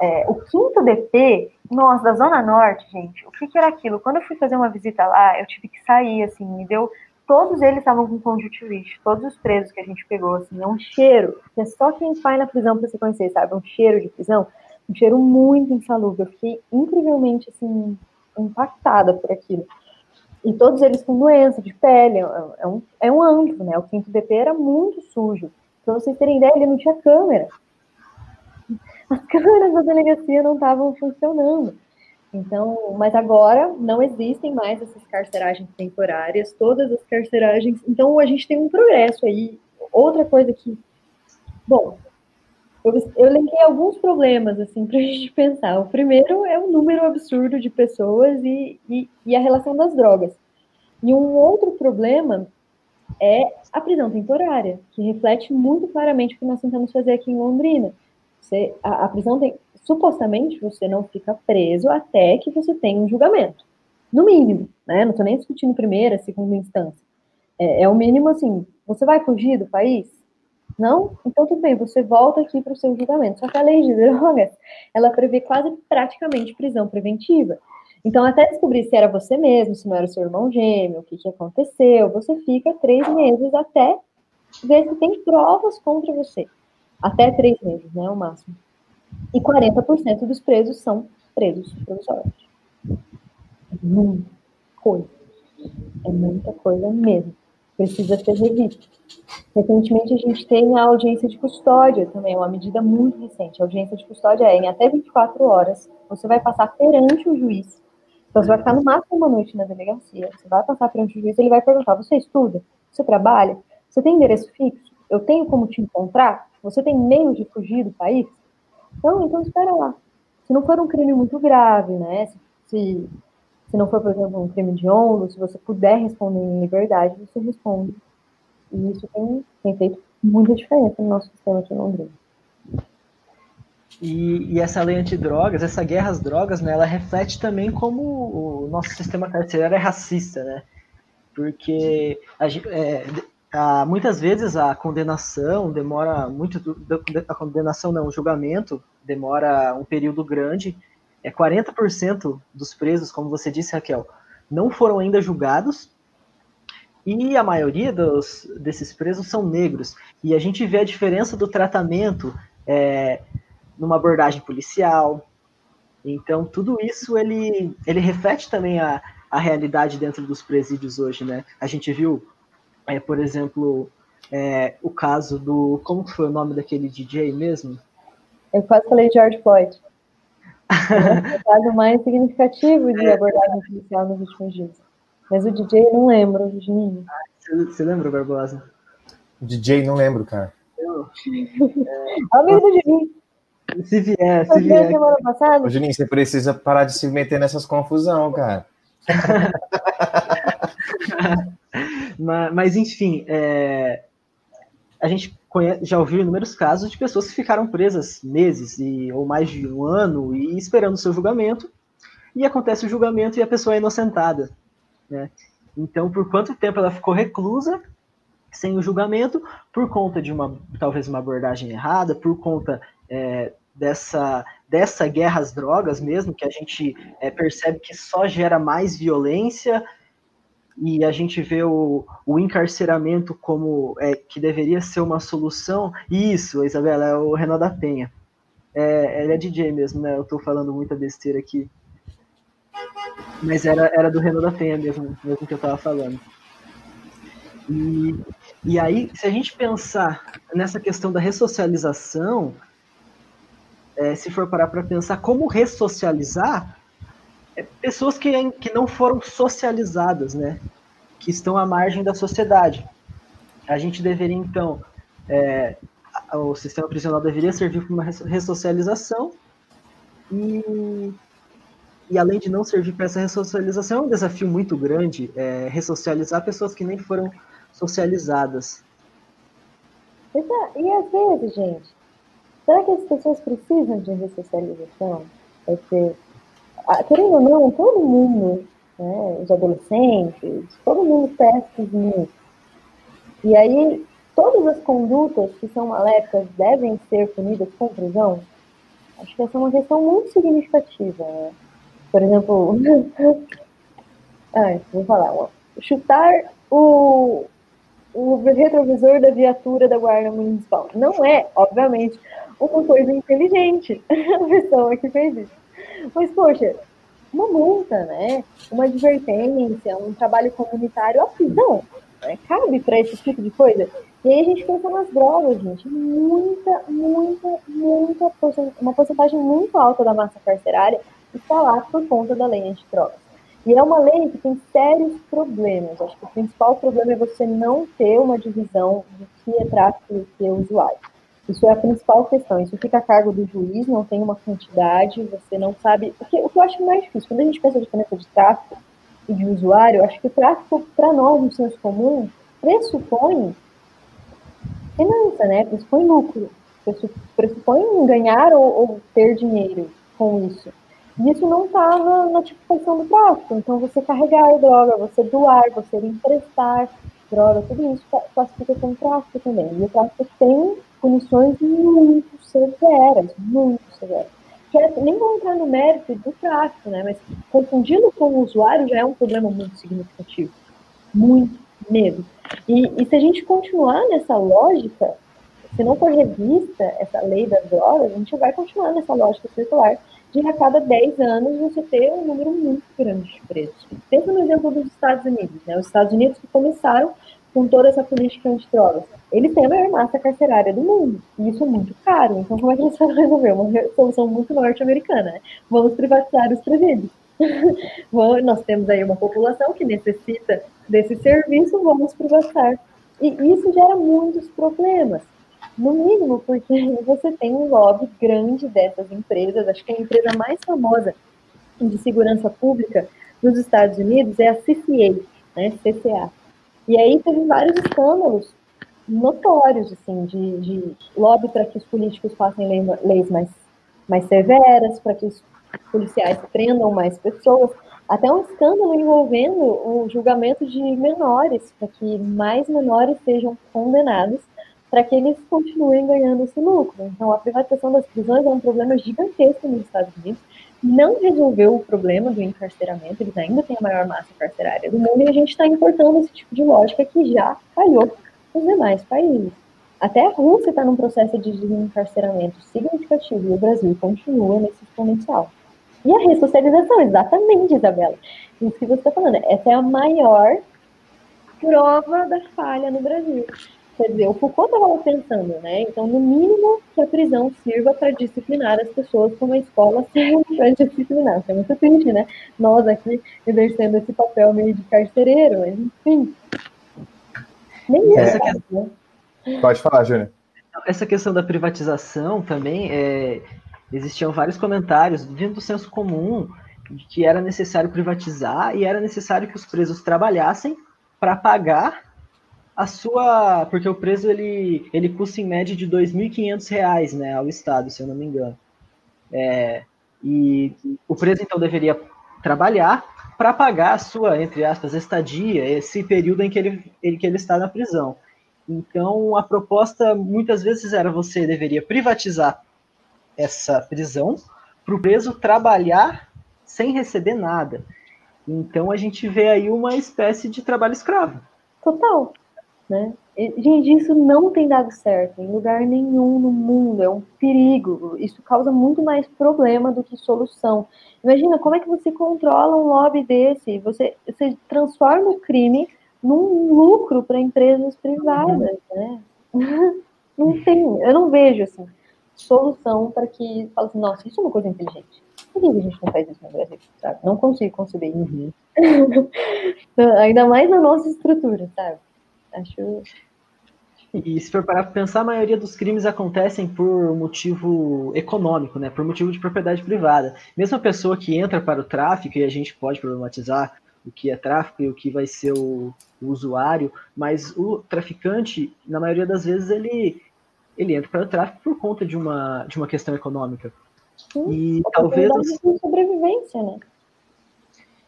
É, o quinto DP, nós, da Zona Norte, gente, o que, que, era aquilo? Quando eu fui fazer uma visita lá, eu tive que sair, assim, me deu. Todos eles estavam com conjuntivite, todos os presos que a gente pegou, assim, é um cheiro, que é só quem vai na prisão para você conhecer, sabe? Um cheiro de prisão, um cheiro muito insalubre. Eu fiquei incrivelmente, assim, impactada por aquilo. E todos eles com doença de pele, é, é um, é um antro, né? O quinto DP era muito sujo. Pra vocês terem ideia, ele não tinha câmera as câmeras da delegacia não estavam funcionando. Então, mas agora não existem mais essas carceragens temporárias, todas as carceragens. Então, a gente tem um progresso aí. Outra coisa que, bom, eu, eu elenquei alguns problemas assim para a [LAUGHS] gente pensar. O primeiro é o número absurdo de pessoas e, e, e a relação das drogas. E um outro problema é a prisão temporária, que reflete muito claramente o que nós tentamos fazer aqui em Londrina você, a, a prisão tem. Supostamente você não fica preso até que você tenha um julgamento. No mínimo, né? Não estou nem discutindo primeira, segunda instância. É, é o mínimo assim. Você vai fugir do país? Não? Então tudo bem, você volta aqui para o seu julgamento. Só que a lei de [LAUGHS] drogas, ela prevê quase praticamente prisão preventiva. Então, até descobrir se era você mesmo, se não era o seu irmão gêmeo, o que, que aconteceu, você fica três meses até ver se tem provas contra você. Até três meses, né? O máximo. E 40% dos presos são presos provisórios. Muita coisa. É muita coisa mesmo. Precisa ser revisto. Recentemente, a gente tem a audiência de custódia também, é uma medida muito recente. A audiência de custódia é em até 24 horas. Você vai passar perante o juiz. Então, você vai ficar no máximo uma noite na delegacia. Você vai passar perante o juiz, ele vai perguntar: você estuda? Você trabalha? Você tem endereço fixo? Eu tenho como te encontrar? Você tem meios de fugir do país? Então, então espera lá. Se não for um crime muito grave, né? Se, se Se não for, por exemplo, um crime de honra, se você puder responder em liberdade, você responde. E isso tem, tem feito muita diferença no nosso sistema aqui em Londrina. E, e, essa lei antidrogas, essa guerra às drogas, né, ela reflete também como o nosso sistema carcerário é racista, né? Porque a, é, a, muitas vezes a condenação demora muito, a condenação não, o julgamento demora um período grande, é 40% dos presos, como você disse, Raquel, não foram ainda julgados, e a maioria dos, desses presos são negros. E a gente vê a diferença do tratamento é, numa abordagem policial. Então, tudo isso ele, ele reflete também a, a realidade dentro dos presídios hoje, né? A gente viu, é, por exemplo, é, o caso do. Como foi o nome daquele DJ mesmo? Eu quase falei George Floyd. é o caso mais significativo de [LAUGHS] é. abordagem policial nos últimos dias. Mas o DJ eu não lembro, Juninho. Ah, você lembra, Barbosa? O DJ não lembro, cara. Eu, é... Amigo do Juninho. Se vier, se vier. Semana passada? Ô, Juninho, você precisa parar de se meter nessas confusão, cara. [LAUGHS] mas, mas, enfim, é, a gente conhece, já ouviu inúmeros casos de pessoas que ficaram presas meses e, ou mais de um ano e esperando o seu julgamento, e acontece o julgamento e a pessoa é inocentada. Né? Então, por quanto tempo ela ficou reclusa sem o julgamento, por conta de uma talvez uma abordagem errada, por conta é, dessa, dessa guerra às drogas mesmo, que a gente é, percebe que só gera mais violência e a gente vê o, o encarceramento como é, que deveria ser uma solução. Isso, Isabela, é o Renan da Penha. É, ele é DJ mesmo, né? Eu tô falando muita besteira aqui. Mas era, era do Renan da Penha mesmo, mesmo que eu tava falando. E, e aí, se a gente pensar nessa questão da ressocialização, é, se for parar para pensar como ressocializar pessoas que, que não foram socializadas, né? Que estão à margem da sociedade. A gente deveria, então, é, o sistema prisional deveria servir para uma ressocialização e, e além de não servir para essa ressocialização, é um desafio muito grande é, ressocializar pessoas que nem foram socializadas. E às vezes, gente, Será que as pessoas precisam de ressocialização? Porque, querendo ou não, todo mundo, né, os adolescentes, todo mundo testa nisso. E aí, todas as condutas que são maléficas devem ser punidas com prisão? Acho que essa é uma questão muito significativa. Né? Por exemplo, [LAUGHS] ah, vou falar, chutar o, o retrovisor da viatura da Guarda Municipal. Não é, obviamente, uma coisa inteligente [LAUGHS] a pessoa que fez isso. Mas, poxa, uma multa, né? Uma advertência, um trabalho comunitário, a prisão, né? cabe para esse tipo de coisa? E aí a gente pensa nas drogas, gente. Muita, muita, muita, uma porcentagem muito alta da massa carcerária está lá por conta da lei antidrogas. E é uma lei que tem sérios problemas. Acho que o principal problema é você não ter uma divisão do que é tráfico e o que é usuário. Isso é a principal questão. Isso fica a cargo do juiz, não tem uma quantidade, você não sabe. O que, o que eu acho mais difícil, quando a gente pensa a diferença de tráfico e de usuário, eu acho que o tráfico, para nós, no senso comum, pressupõe finança, né? Pressupõe lucro, pressupõe ganhar ou, ou ter dinheiro com isso. E isso não estava na tipificação do tráfico. Então, você carregar droga, você doar, você emprestar droga, tudo isso classifica como tráfico também. E o tráfico tem punições muito severas, muito severas. Que é, nem vou entrar no mérito do tráfico, né? Mas confundindo com o usuário já é um problema muito significativo. Muito mesmo. E, e se a gente continuar nessa lógica, se não for revista essa lei das drogas, a gente vai continuar nessa lógica circular de a cada 10 anos você ter um número muito grande de presos. Pensa no exemplo dos Estados Unidos, né? Os Estados Unidos que começaram com toda essa política antidrogas. Eles têm a maior massa carcerária do mundo. E isso é muito caro. Então, como é que eles vão [LAUGHS] resolver? Uma solução muito norte-americana. Né? Vamos privatizar os presídios. [LAUGHS] Nós temos aí uma população que necessita desse serviço, vamos privatizar. E isso gera muitos problemas. No mínimo, porque [LAUGHS] você tem um lobby grande dessas empresas. Acho que a empresa mais famosa de segurança pública nos Estados Unidos é a CCA, né, CCA. E aí teve vários escândalos notórios, assim, de, de lobby para que os políticos façam leis mais, mais severas, para que os policiais prendam mais pessoas, até um escândalo envolvendo o julgamento de menores, para que mais menores sejam condenados, para que eles continuem ganhando esse lucro. Então, a privatização das prisões é um problema gigantesco nos Estados Unidos, não resolveu o problema do encarceramento, eles ainda têm a maior massa carcerária do mundo, e a gente está importando esse tipo de lógica que já falhou nos demais países. Até a Rússia está num processo de desencarceramento significativo e o Brasil continua nesse exponencial. E a ressocialização, exatamente, Isabela. Isso que você está falando. Essa é a maior prova da falha no Brasil. Quer dizer, o Foucault estava pensando, né? Então, no mínimo, que a prisão sirva para disciplinar as pessoas como a escola [LAUGHS] serve para disciplinar. Isso é muito triste, né? Nós aqui exercendo esse papel meio de carcereiro, mas enfim. Nem isso. É. Né? Pode falar, Júnior. Essa questão da privatização também, é, existiam vários comentários vindo do senso comum de que era necessário privatizar e era necessário que os presos trabalhassem para pagar a sua, porque o preso ele, ele custa em média de R$ 2.500 né, ao Estado, se eu não me engano. É, e o preso então deveria trabalhar para pagar a sua, entre aspas, estadia, esse período em que ele, ele, que ele está na prisão. Então, a proposta muitas vezes era você deveria privatizar essa prisão para o preso trabalhar sem receber nada. Então, a gente vê aí uma espécie de trabalho escravo. Total. Né? Gente, isso não tem dado certo em lugar nenhum no mundo, é um perigo. Isso causa muito mais problema do que solução. Imagina como é que você controla um lobby desse? Você, você transforma o crime num lucro para empresas privadas, né? [LAUGHS] Não tem, eu não vejo assim solução para que fale assim, nossa, isso é uma coisa inteligente. Por que a gente não faz isso no Brasil? Sabe? Não consigo conceber. Uhum. [LAUGHS] Ainda mais na nossa estrutura, sabe? Acho. E se for parar para pensar, a maioria dos crimes acontecem por motivo econômico, né? Por motivo de propriedade privada. Mesmo a pessoa que entra para o tráfico, e a gente pode problematizar o que é tráfico e o que vai ser o, o usuário, mas o traficante, na maioria das vezes, ele, ele entra para o tráfico por conta de uma, de uma questão econômica. Sim, e talvez. De sobrevivência, né?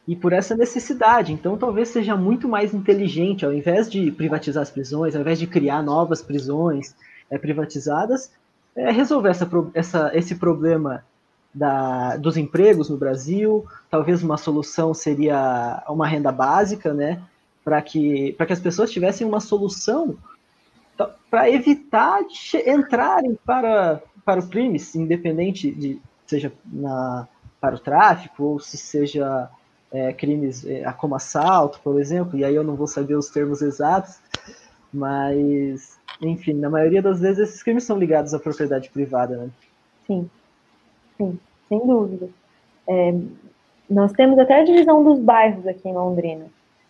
E por essa necessidade. Então, talvez seja muito mais inteligente, ao invés de privatizar as prisões, ao invés de criar novas prisões é, privatizadas, é, resolver essa, essa, esse problema da, dos empregos no Brasil. Talvez uma solução seria uma renda básica, né? Para que, que as pessoas tivessem uma solução para evitar entrarem para, para o crimes, independente de seja na, para o tráfico ou se seja é, crimes é, como assalto, por exemplo, e aí eu não vou saber os termos exatos, mas, enfim, na maioria das vezes esses crimes são ligados à propriedade privada, né? Sim, sim, sem dúvida. É, nós temos até a divisão dos bairros aqui em Londrina.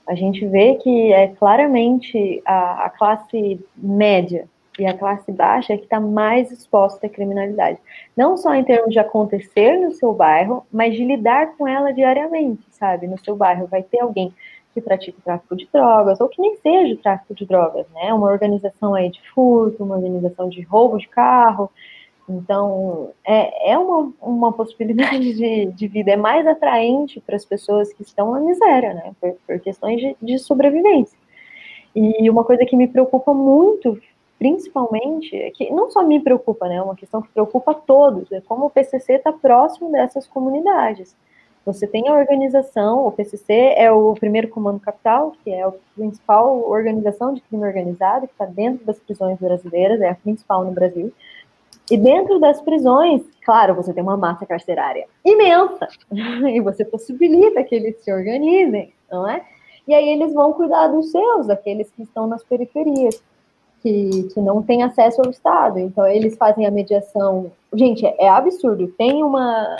A gente vê que é claramente a, a classe média e a classe baixa é que está mais exposta à criminalidade. Não só em termos de acontecer no seu bairro, mas de lidar com ela diariamente, sabe? No seu bairro vai ter alguém que pratica o tráfico de drogas, ou que nem seja o tráfico de drogas, né? Uma organização aí de furto, uma organização de roubo de carro. Então, é, é uma, uma possibilidade de, de vida, é mais atraente para as pessoas que estão na miséria, né? Por, por questões de, de sobrevivência. E uma coisa que me preocupa muito principalmente, é que não só me preocupa, né, é uma questão que preocupa todos, é como o PCC está próximo dessas comunidades. Você tem a organização, o PCC é o primeiro comando capital, que é a principal organização de crime organizado, que está dentro das prisões brasileiras, é a principal no Brasil. E dentro das prisões, claro, você tem uma massa carcerária imensa, [LAUGHS] e você possibilita que eles se organizem, não é? E aí eles vão cuidar dos seus, daqueles que estão nas periferias que, que não tem acesso ao Estado. Então, eles fazem a mediação. Gente, é, absurdo. Tem uma,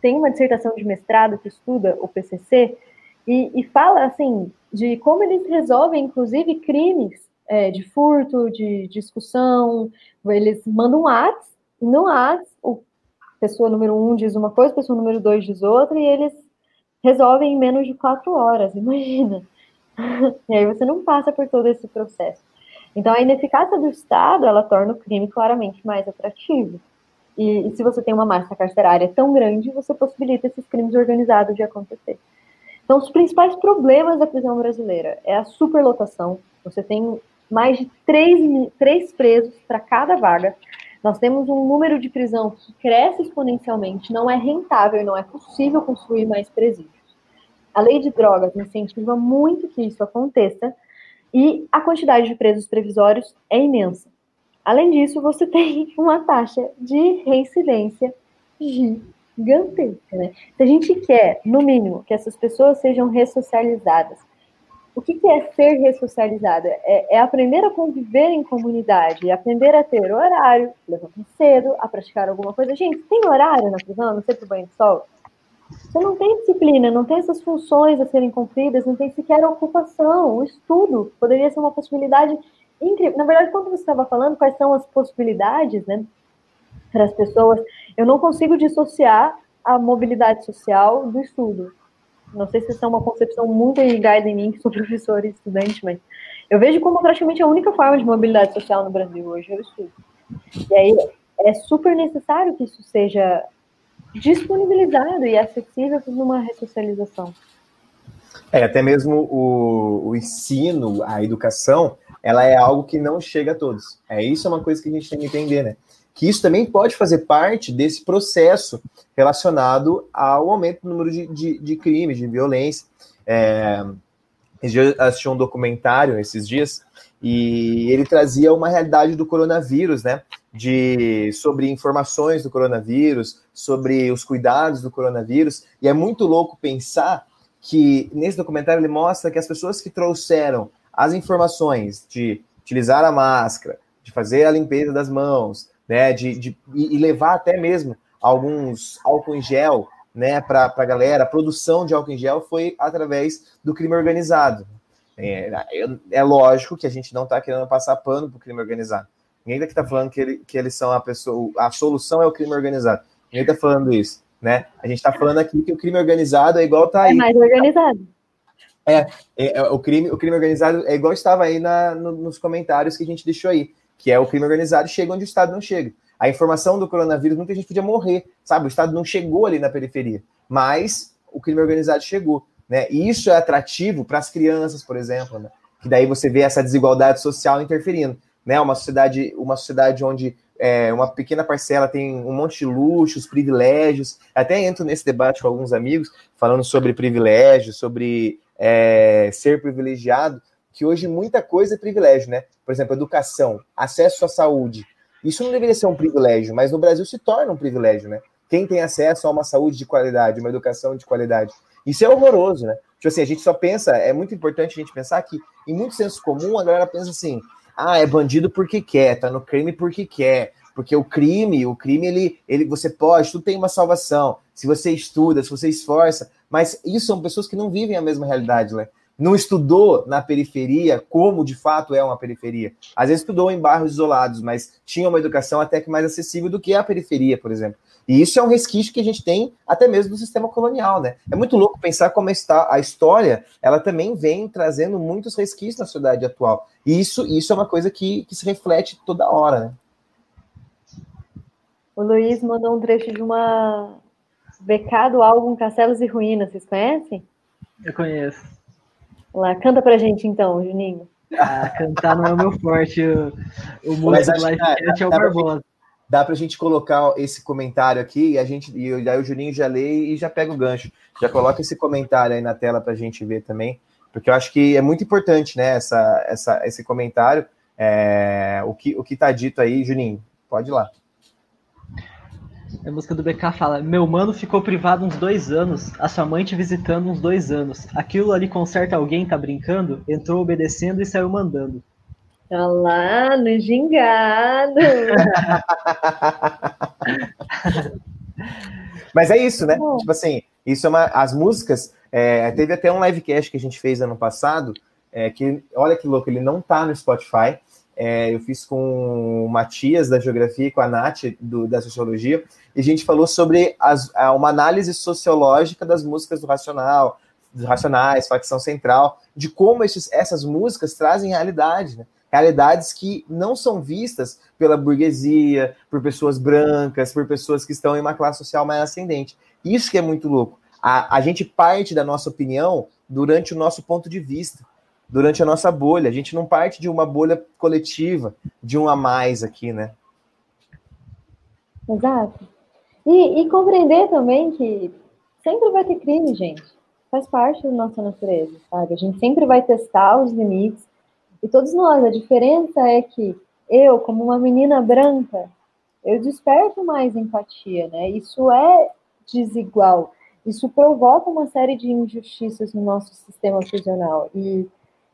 tem uma dissertação de mestrado que estuda o PCC e, e fala, assim, de como eles resolvem, inclusive, crimes é, de furto, de discussão. Eles mandam um ato, no ato, o pessoa número um diz uma coisa, pessoa número dois diz outra, e eles resolvem em menos de quatro horas, imagina. [LAUGHS] e aí você não passa por todo esse processo. Então, a ineficácia do Estado, ela torna o crime claramente mais atrativo. E, e, se você tem uma massa carcerária tão grande, você possibilita esses crimes organizados de acontecer. Então, os principais problemas da prisão brasileira é a superlotação. Você tem mais de três, três presos para cada vaga. Nós temos um número de prisão que cresce exponencialmente, não é rentável e não é possível construir mais presídios. A lei de drogas incentiva muito que isso aconteça e a quantidade de presos previsórios é imensa. Além disso, você [LAUGHS] tem uma taxa de reincidência gigantesca. Né? Se a gente quer, no mínimo, que essas pessoas sejam ressocializadas, o que, é ser ressocializada? É, é, aprender a conviver em comunidade, aprender a ter horário, levantar cedo, a praticar alguma coisa. Gente, tem horário na prisão, não sei pro banho de sol? Você não tem disciplina, não tem essas funções a serem cumpridas, não tem sequer ocupação, o estudo poderia ser uma possibilidade incrível. Na verdade, quando você estava falando quais são as possibilidades, né, para as pessoas, eu não consigo dissociar a mobilidade social do estudo. Não sei se isso é uma concepção muito ligada em mim, que sou professora e estudante, mas eu vejo como praticamente a única forma de mobilidade social no Brasil hoje é o estudo. E aí é super necessário que isso seja disponibilizado e acessível numa ressocialização. É, até mesmo o, o ensino, a educação, ela é algo que não chega a todos. É isso é uma coisa que a gente tem que entender, né? Que isso também pode fazer parte desse processo relacionado ao aumento do número de, de, de crimes, de violência. É, eu assisti um documentário esses dias e ele trazia uma realidade do coronavírus, né? De sobre informações do coronavírus, sobre os cuidados do coronavírus, e é muito louco pensar que nesse documentário ele mostra que as pessoas que trouxeram as informações de utilizar a máscara, de fazer a limpeza das mãos, né, de, de e levar até mesmo alguns álcool em gel, né, para a galera, a produção de álcool em gel foi através do crime organizado. É, é lógico que a gente não está querendo passar pano para o crime organizado. Ninguém está falando que, ele, que eles são a pessoa, a solução é o crime organizado. Ninguém está falando isso, né? A gente está falando aqui que o crime organizado é igual tá é aí. É mais organizado. É, é, é, o, crime, o crime organizado é igual estava aí na, no, nos comentários que a gente deixou aí, que é o crime organizado chega onde o Estado não chega. A informação do coronavírus, muita gente podia morrer, sabe? O Estado não chegou ali na periferia, mas o crime organizado chegou. Né? E isso é atrativo para as crianças, por exemplo, né? que daí você vê essa desigualdade social interferindo. Né? Uma sociedade, uma sociedade onde é, uma pequena parcela tem um monte de luxos, privilégios. Até entro nesse debate com alguns amigos, falando sobre privilégios, sobre é, ser privilegiado, que hoje muita coisa é privilégio, né? Por exemplo, educação, acesso à saúde. Isso não deveria ser um privilégio, mas no Brasil se torna um privilégio, né? Quem tem acesso a uma saúde de qualidade, uma educação de qualidade. Isso é horroroso, né? Tipo assim, a gente só pensa, é muito importante a gente pensar que, em muito senso comum, a galera pensa assim: ah, é bandido porque quer, tá no crime porque quer. Porque o crime, o crime, ele, ele você pode, tudo tem uma salvação. Se você estuda, se você esforça, mas isso são pessoas que não vivem a mesma realidade, né? Não estudou na periferia como de fato é uma periferia. Às vezes estudou em bairros isolados, mas tinha uma educação até que mais acessível do que a periferia, por exemplo. E isso é um resquício que a gente tem até mesmo do sistema colonial, né? É muito louco pensar como está a história, ela também vem trazendo muitos resquícios na sociedade atual. E isso, isso é uma coisa que, que se reflete toda hora, né? O Luiz mandou um trecho de uma BK do álbum Castelos e Ruínas, vocês conhecem? Eu conheço. Lá, canta pra gente então, Juninho. Ah, cantar não é o meu forte. O, o músico do Livecast é o Barbosa dá para a gente colocar esse comentário aqui e a gente e aí o Juninho já lê e já pega o gancho. Já coloca esse comentário aí na tela para a gente ver também, porque eu acho que é muito importante, né? Essa, essa, esse comentário, é, o que o que está dito aí, Juninho, pode ir lá. A música do BK fala: Meu mano ficou privado uns dois anos, a sua mãe te visitando uns dois anos. Aquilo ali conserta alguém, tá brincando? Entrou obedecendo e saiu mandando. Tá lá no gingado. [LAUGHS] Mas é isso, né? Tipo assim, isso é uma. As músicas. É, teve até um livecast que a gente fez ano passado. É, que olha que louco, ele não tá no Spotify. é, eu fiz com o Matias da Geografia e com a Nath do, da Sociologia, e a gente falou sobre as, uma análise sociológica das músicas do Racional, dos Racionais, Facção Central, de como esses, essas músicas trazem realidade, né? Realidades que não são vistas pela burguesia, por pessoas brancas, por pessoas que estão em uma classe social mais ascendente. Isso que é muito louco. A, a gente parte da nossa opinião durante o nosso ponto de vista, durante a nossa bolha. A gente não parte de uma bolha coletiva, de um a mais aqui, né? Exato. E, e compreender também que sempre vai ter crime, gente. Faz parte da nossa natureza, sabe? A gente sempre vai testar os limites e todos nós, a diferença é que eu, como uma menina branca, eu desperto mais empatia, né? Isso é desigual. Isso provoca uma série de injustiças no nosso sistema prisional. E,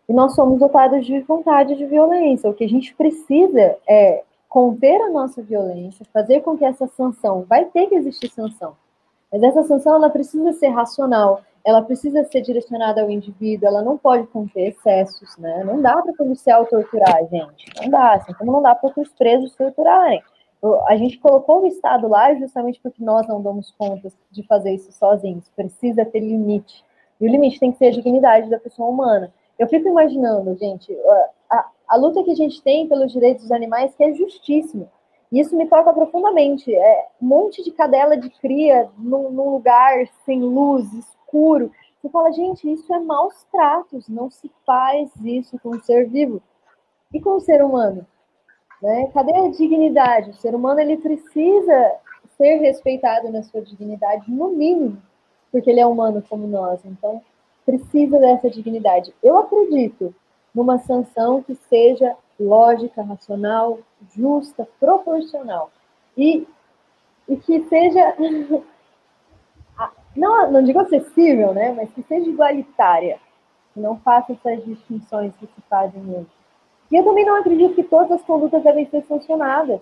e nós somos dotados de vontade de violência. O que a gente precisa é conter a nossa violência, fazer com que essa sanção, vai ter que existir sanção, mas essa sanção ela precisa ser racional, ela precisa ser direcionada ao indivíduo, ela não pode conter excessos, né? Não dá para o policial torturar, gente. Não dá, assim como não dá para os presos torturarem. A gente colocou o Estado lá justamente porque nós não damos conta de fazer isso sozinhos. Precisa ter limite. E o limite tem que ser a dignidade da pessoa humana. Eu fico imaginando, gente, a, a luta que a gente tem pelos direitos dos animais, que é justíssima. E isso me toca profundamente. É um monte de cadela de cria num, num lugar sem luz, escuro. Você fala, gente, isso é maus tratos, não se faz isso com o ser vivo. E com o ser humano? Né? Cadê a dignidade? O ser humano ele precisa ser respeitado na sua dignidade, no mínimo, porque ele é humano como nós. Então, precisa dessa dignidade. Eu acredito numa sanção que seja lógica, racional, justa, proporcional. E, e que seja [LAUGHS] não, não digo acessível, né, mas que seja igualitária, que não faça essas distinções que se fazem hoje. E eu também não acredito que todas as condutas devem ser sancionadas.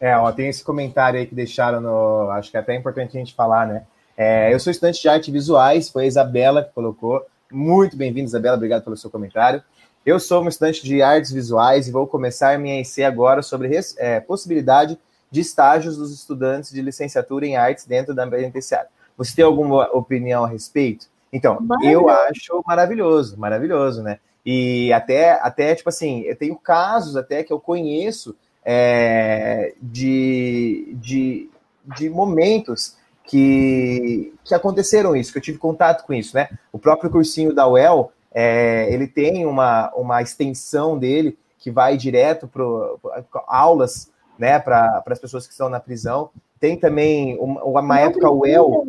É, ó, tem esse comentário aí que deixaram no. Acho que é até importante a gente falar, né? É, eu sou estudante de arte visuais, foi a Isabela que colocou. Muito bem-vindo, Isabela, obrigado pelo seu comentário. Eu sou uma estudante de artes visuais e vou começar minha EC agora sobre é, possibilidade de estágios dos estudantes de licenciatura em artes dentro da penitenciária. Você tem alguma opinião a respeito? Então, eu acho maravilhoso, maravilhoso, né? E até, até, tipo assim, eu tenho casos até que eu conheço é, de, de, de momentos que, que aconteceram isso, que eu tive contato com isso, né? O próprio cursinho da UEL, é, ele tem uma, uma extensão dele que vai direto para aulas né, para as pessoas que estão na prisão. Tem também uma, uma época o UEL.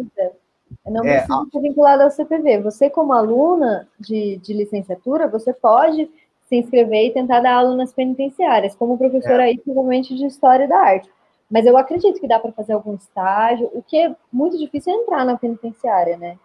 Não é, precisa ser vinculado ao CPV. Você, como aluna de, de licenciatura, você pode se inscrever e tentar dar aula nas penitenciárias, como professora é. aí, principalmente de História da Arte. Mas eu acredito que dá para fazer algum estágio. O que é muito difícil é entrar na penitenciária, né?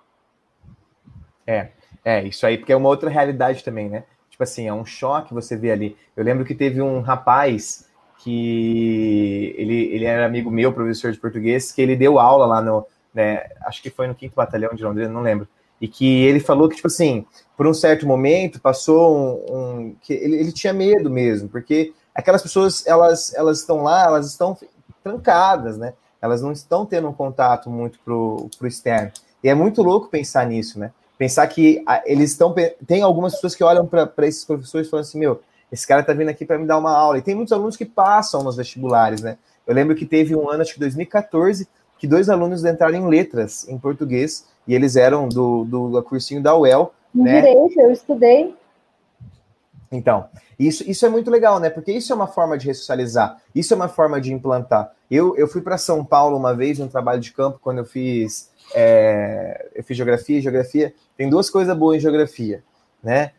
É, é, isso aí, porque é uma outra realidade também, né? Tipo assim, é um choque você ver ali. Eu lembro que teve um rapaz que ele, ele era amigo meu, professor de português, que ele deu aula lá no, né, acho que foi no 5 Batalhão de Londrina, não lembro, e que ele falou que, tipo assim, por um certo momento, passou um, um que ele, ele tinha medo mesmo, porque aquelas pessoas, elas, elas estão lá, elas estão trancadas, né, elas não estão tendo um contato muito pro, pro externo, e é muito louco pensar nisso, né, pensar que eles estão, tem algumas pessoas que olham para esses professores e falam assim, meu, esse cara tá vindo aqui para me dar uma aula. E tem muitos alunos que passam nos vestibulares, né? Eu lembro que teve um ano, acho que 2014, que dois alunos entraram em letras em português e eles eram do, do, do cursinho da UEL. né? Direito, eu estudei. Então, isso, isso é muito legal, né? Porque isso é uma forma de ressocializar, isso é uma forma de implantar. Eu, eu fui para São Paulo uma vez, um trabalho de campo, quando eu fiz, é, eu fiz geografia. Geografia tem duas coisas boas em geografia né?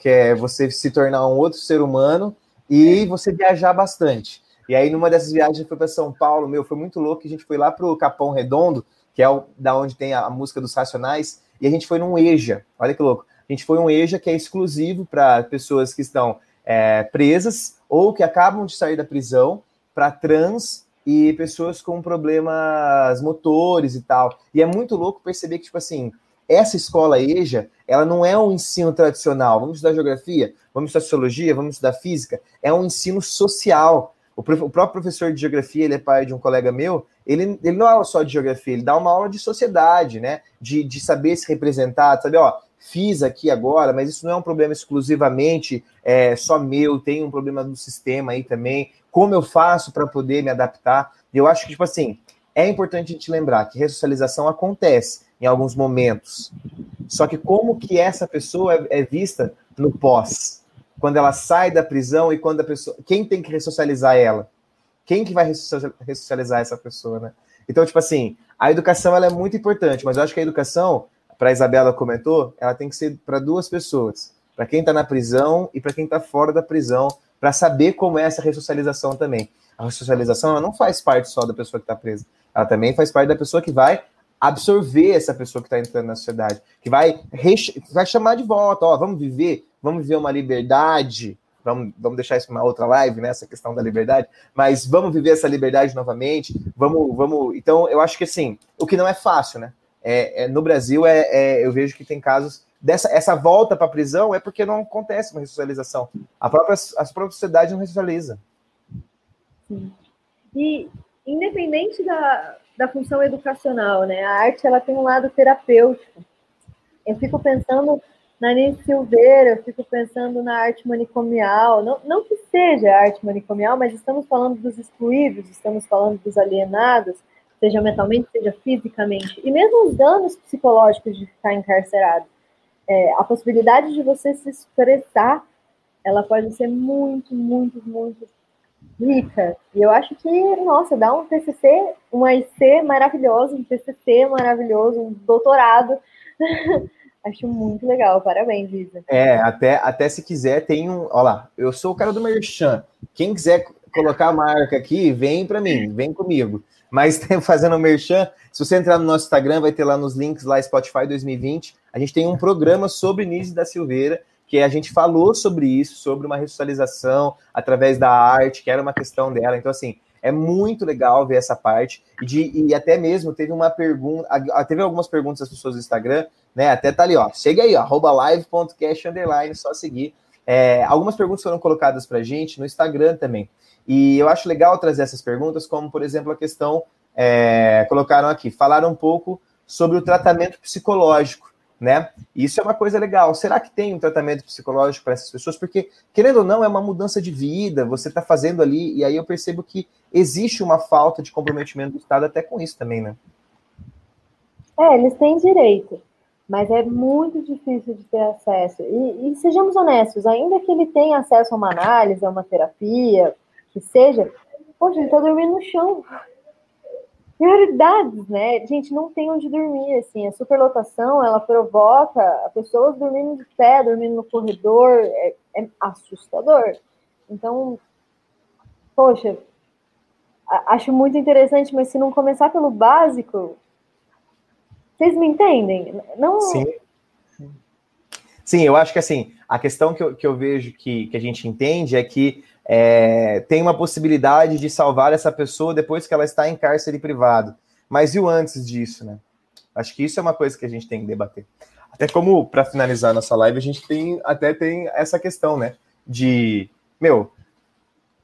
Que é você se tornar um outro ser humano e você viajar bastante. E aí, numa dessas viagens, fui para São Paulo, meu, foi muito louco. A gente foi lá para o Capão Redondo, que é o, da onde tem a, a, música dos Racionais, e a gente foi num EJA. Olha que louco. A gente foi um EJA que é exclusivo para pessoas que estão é, presas ou que acabam de sair da prisão, para trans e pessoas com problemas motores e tal. E é muito louco perceber que, tipo assim, essa escola EJA, ela não é um ensino tradicional. Vamos estudar geografia, vamos estudar sociologia, vamos estudar física. É um ensino social. O, o próprio professor de geografia, ele é pai de um colega meu, ele, ele não é aula só de geografia, ele dá uma aula de sociedade, né? De, de saber se representar, saber, ó, fiz aqui agora, mas isso não é um problema exclusivamente é, só meu, tem um problema do sistema aí também. Como eu faço para poder me adaptar? Eu acho que, tipo assim, é importante a gente lembrar que ressocialização acontece em alguns momentos. Só que como que essa pessoa é, é vista no pós? Quando ela sai da prisão e quando a pessoa. Quem tem que ressocializar ela? Quem que vai ressocializar essa pessoa, né? Então, tipo assim, a educação ela é muito importante, mas eu acho que a educação, para a Isabela comentou, ela tem que ser para duas pessoas. Para quem está na prisão e para quem está fora da prisão, para saber como é essa ressocialização também. A ressocialização ela não faz parte só da pessoa que está presa, ela também faz parte da pessoa que vai absorver essa pessoa que está entrando na sociedade, que vai, vai chamar de volta, ó, vamos viver, vamos viver uma liberdade, vamos, vamos deixar isso uma outra live, né, essa questão da liberdade, mas vamos viver essa liberdade novamente, vamos, vamos, então eu acho que assim, o que não é fácil, né, é, é no Brasil é, é, eu vejo que tem casos dessa essa volta para a prisão é porque não acontece uma ressocialização, a própria, a própria sociedade não ressocializa. Sim. E independente da, da função educacional, né? A arte ela tem um lado terapêutico. Eu fico pensando na Nini Silveira, eu fico pensando na arte manicomial, não, não que seja arte manicomial, mas estamos falando dos excluídos, estamos falando dos alienados, seja mentalmente, seja fisicamente, e mesmo os danos psicológicos de ficar encarcerado. É, a possibilidade de você se expressar, ela pode ser muito, muito, muito rica. E eu acho que, nossa, dá um TCC, um IC maravilhoso, um TCC maravilhoso, um doutorado. [LAUGHS] acho muito legal, parabéns, Isa. É, até, até se quiser, tem um. Olha lá, eu sou o cara do Merchan. Quem quiser colocar a marca aqui, vem para mim, vem comigo. Mas [LAUGHS] fazendo o Merchan, se você entrar no nosso Instagram, vai ter lá nos links lá Spotify 2020. A gente tem um programa sobre Nise da Silveira que a gente falou sobre isso, sobre uma ressocialização através da arte, que era uma questão dela. Então, assim, é muito legal ver essa parte. E, de, e até mesmo teve uma pergunta, teve algumas perguntas das pessoas do Instagram, né? Até tá ali, ó. Chega aí, ó, arroba live.cast underline, só seguir. É, algumas perguntas foram colocadas para a gente no Instagram também. E eu acho legal trazer essas perguntas, como, por exemplo, a questão, é, colocaram aqui, falaram um pouco sobre o tratamento psicológico né? isso é uma coisa legal. Será que tem um tratamento psicológico para essas pessoas? Porque, querendo ou não, é uma mudança de vida, você está fazendo ali, e aí eu percebo que existe uma falta de comprometimento do Estado até com isso também, né? É, eles têm direito, mas é muito difícil de ter acesso. E, e sejamos honestos, ainda que ele tenha acesso a uma análise, a uma terapia, que seja, poxa, ele está dormindo no chão prioridades, né? Gente, não tem onde dormir, assim, a superlotação, ela provoca pessoas dormindo de pé, dormindo no corredor, é, é assustador. Então, poxa, acho muito interessante, mas se não começar pelo básico, vocês me entendem? Não... Sim. Sim, eu acho que assim, a questão que eu, que eu vejo que, que a gente entende é que é, tem uma possibilidade de salvar essa pessoa depois que ela está em cárcere privado. Mas e o antes disso, né? Acho que isso é uma coisa que a gente tem que debater. Até como, para finalizar nossa live, a gente tem até tem essa questão, né? De, meu,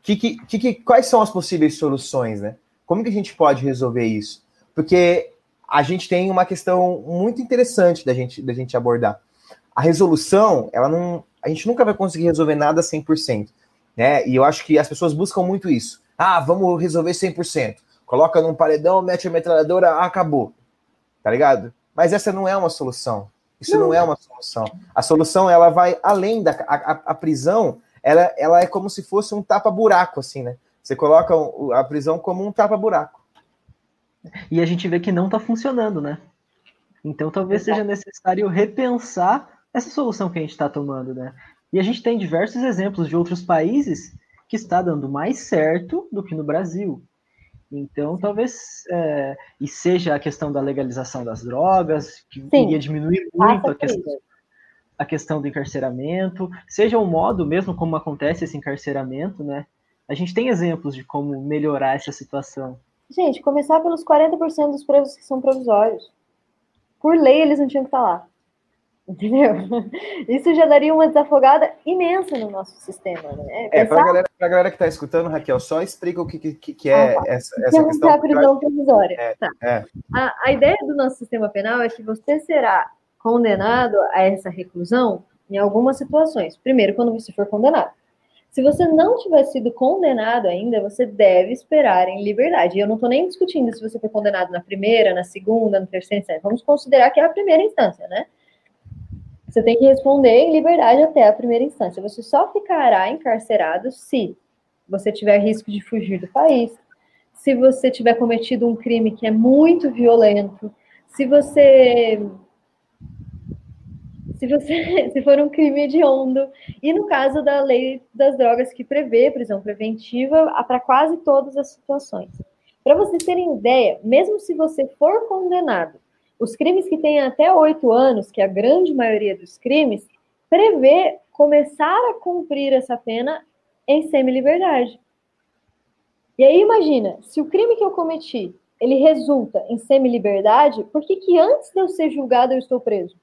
que, que, que, quais são as possíveis soluções, né? Como que a gente pode resolver isso? Porque a gente tem uma questão muito interessante da gente, da gente abordar. A resolução, ela não. A gente nunca vai conseguir resolver nada 100% né? E eu acho que as pessoas buscam muito isso. Ah, vamos resolver 100%. Coloca num paredão, mete a metralhadora, acabou. Tá ligado? Mas essa não é uma solução. Isso não, não é uma solução. A solução ela vai além da a, a, prisão. Ela, ela é como se fosse um tapa-buraco, assim, né? Você coloca a prisão como um tapa-buraco. E a gente vê que não está funcionando, né? Então talvez seja necessário repensar essa solução que a gente está tomando, né? E a gente tem diversos exemplos de outros países que está dando mais certo do que no Brasil. Então, talvez, é, e seja a questão da legalização das drogas, que Sim. iria diminuir muito a questão, a questão do encarceramento, seja o um modo mesmo como acontece esse encarceramento, né? A gente tem exemplos de como melhorar essa situação. Gente, começar pelos 40% dos presos que são provisórios. por lei eles não tinham que estar lá. Entendeu? Isso já daria uma desafogada imensa no nosso sistema. Né? É, para a galera, galera, que está escutando, Raquel, só explica o que, que, que é ah, tá. essa, essa questão. É a prisão provisória. É, tá. é. A, a ideia do nosso sistema penal é que você será condenado a essa reclusão em algumas situações. Primeiro, quando você for condenado. Se você não tiver sido condenado ainda, você deve esperar em liberdade. E eu não estou nem discutindo se você foi condenado na primeira, na segunda, na terceira instância. Vamos considerar que é a primeira instância, né? Você tem que responder em liberdade até a primeira instância. Você só ficará encarcerado se você tiver risco de fugir do país, se você tiver cometido um crime que é muito violento, se você se, você, [LAUGHS] se for um crime hediondo. E no caso da lei das drogas, que prevê prisão preventiva para quase todas as situações. Para vocês terem ideia, mesmo se você for condenado, os crimes que têm até oito anos, que é a grande maioria dos crimes, prevê começar a cumprir essa pena em semi-liberdade. E aí imagina, se o crime que eu cometi, ele resulta em semi-liberdade, por que, que antes de eu ser julgado eu estou preso?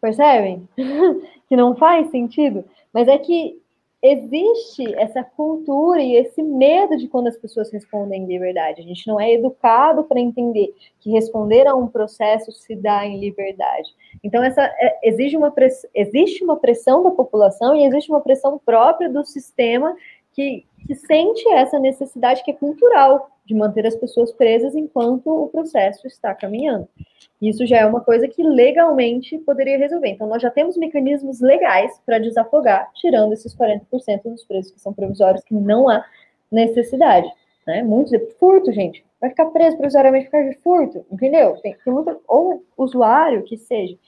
Percebem? [LAUGHS] que não faz sentido. Mas é que existe essa cultura e esse medo de quando as pessoas respondem em liberdade. A gente não é educado para entender que responder a um processo se dá em liberdade. Então, essa, é, exige uma press, existe uma pressão da população e existe uma pressão própria do sistema que, que sente essa necessidade que é cultural de manter as pessoas presas enquanto o processo está caminhando. Isso já é uma coisa que legalmente poderia resolver. Então, nós já temos mecanismos legais para desafogar, tirando esses 40% dos presos que são provisórios, que não há necessidade. Né? Muitos, furto, gente, vai ficar preso provisoriamente por causa de furto, entendeu? Tem, tem muito, ou usuário que seja.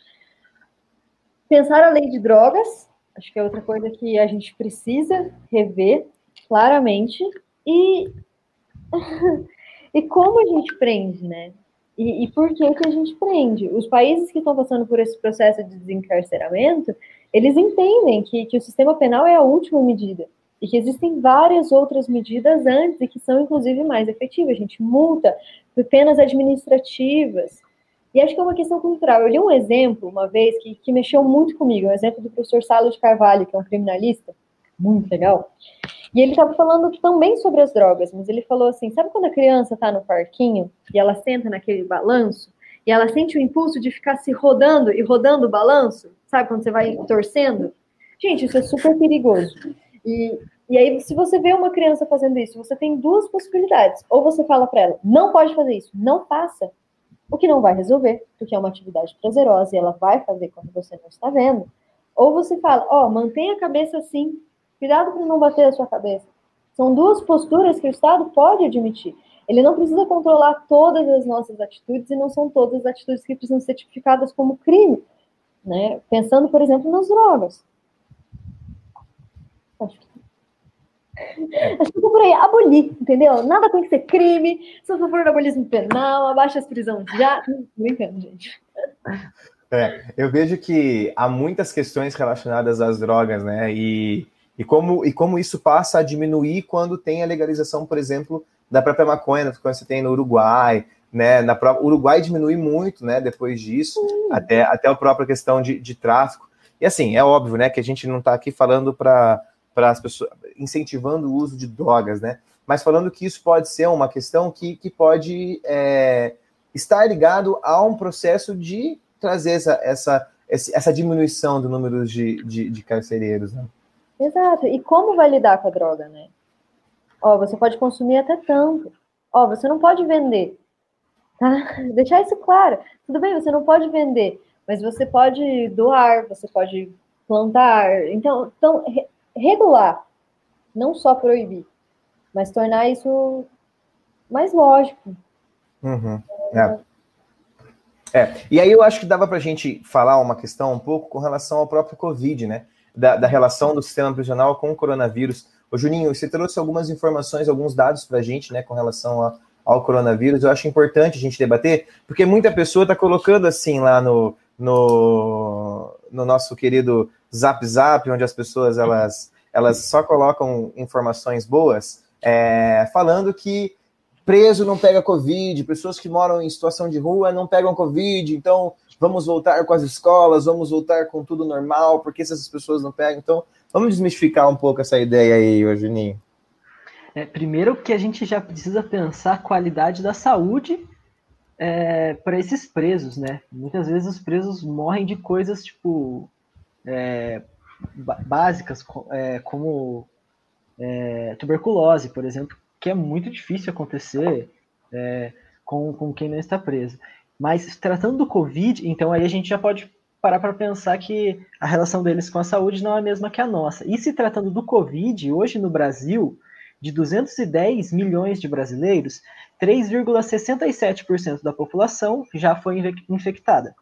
Pensar a lei de drogas, acho que é outra coisa que a gente precisa rever claramente. E, [LAUGHS] e como a gente prende, né? E, e, por que, que a gente prende? Os países que estão passando por esse processo de desencarceramento, eles entendem que, que o sistema penal é a última medida e que existem várias outras medidas antes e que são, inclusive, mais efetivas. A gente multa penas administrativas. E acho que é uma questão cultural. Eu li um exemplo uma vez que, que mexeu muito comigo, um exemplo do professor Salo de Carvalho, que é um criminalista, muito legal. E ele estava falando também sobre as drogas, mas ele falou assim: sabe quando a criança está no parquinho e ela senta naquele balanço e ela sente o impulso de ficar se rodando e rodando o balanço? Sabe quando você vai torcendo? Gente, isso é super perigoso. E, e aí, se você vê uma criança fazendo isso, você tem duas possibilidades. Ou você fala para ela: não pode fazer isso, não faça. O que não vai resolver, porque é uma atividade prazerosa e ela vai fazer quando você não está vendo. Ou você fala: ó, oh, mantenha a cabeça assim, Cuidado para não bater a sua cabeça. São duas posturas que o Estado pode admitir. Ele não precisa controlar todas as nossas atitudes e não são todas as atitudes que precisam ser tipificadas como crime. Né? Pensando, por exemplo, nas drogas. Acho que Acho que por aí, abolir, entendeu? Nada tem que ser crime, sou a favor do abolismo penal, abaixa as prisões já. Brincando, gente. É, eu vejo que há muitas questões relacionadas às drogas, né? E e como, e como isso passa a diminuir quando tem a legalização, por exemplo, da própria maconha, que você tem no Uruguai, né? Na própria, Uruguai diminui muito, né? Depois disso, até, até a própria questão de, de tráfico. E assim, é óbvio, né, que a gente não está aqui falando para as pessoas, incentivando o uso de drogas, né? Mas falando que isso pode ser uma questão que, que pode é, estar ligado a um processo de trazer essa, essa, essa diminuição do número de, de, de carcereiros, né? Exato. E como vai lidar com a droga, né? Ó, você pode consumir até tanto. Ó, você não pode vender. Tá? [LAUGHS] Deixar isso claro. Tudo bem, você não pode vender, mas você pode doar, você pode plantar. Então, então regular, não só proibir, mas tornar isso mais lógico. Uhum. É. é. E aí eu acho que dava para a gente falar uma questão um pouco com relação ao próprio Covid, né? Da, da relação do sistema prisional com o coronavírus. Ô, Juninho, você trouxe algumas informações, alguns dados para a gente, né, com relação a, ao coronavírus. Eu acho importante a gente debater, porque muita pessoa está colocando assim lá no, no, no, nosso querido Zap Zap, onde as pessoas elas, elas só colocam informações boas, é, falando que preso não pega Covid, pessoas que moram em situação de rua não pegam Covid, então vamos voltar com as escolas, vamos voltar com tudo normal, porque essas pessoas não pegam. Então, vamos desmistificar um pouco essa ideia aí, Juninho. É, primeiro que a gente já precisa pensar a qualidade da saúde é, para esses presos, né? Muitas vezes os presos morrem de coisas tipo é, básicas, é, como é, tuberculose, por exemplo, que é muito difícil acontecer é, com, com quem não está preso. Mas tratando do Covid, então aí a gente já pode parar para pensar que a relação deles com a saúde não é a mesma que a nossa. E se tratando do Covid, hoje no Brasil, de 210 milhões de brasileiros, 3,67% da população já foi infectada.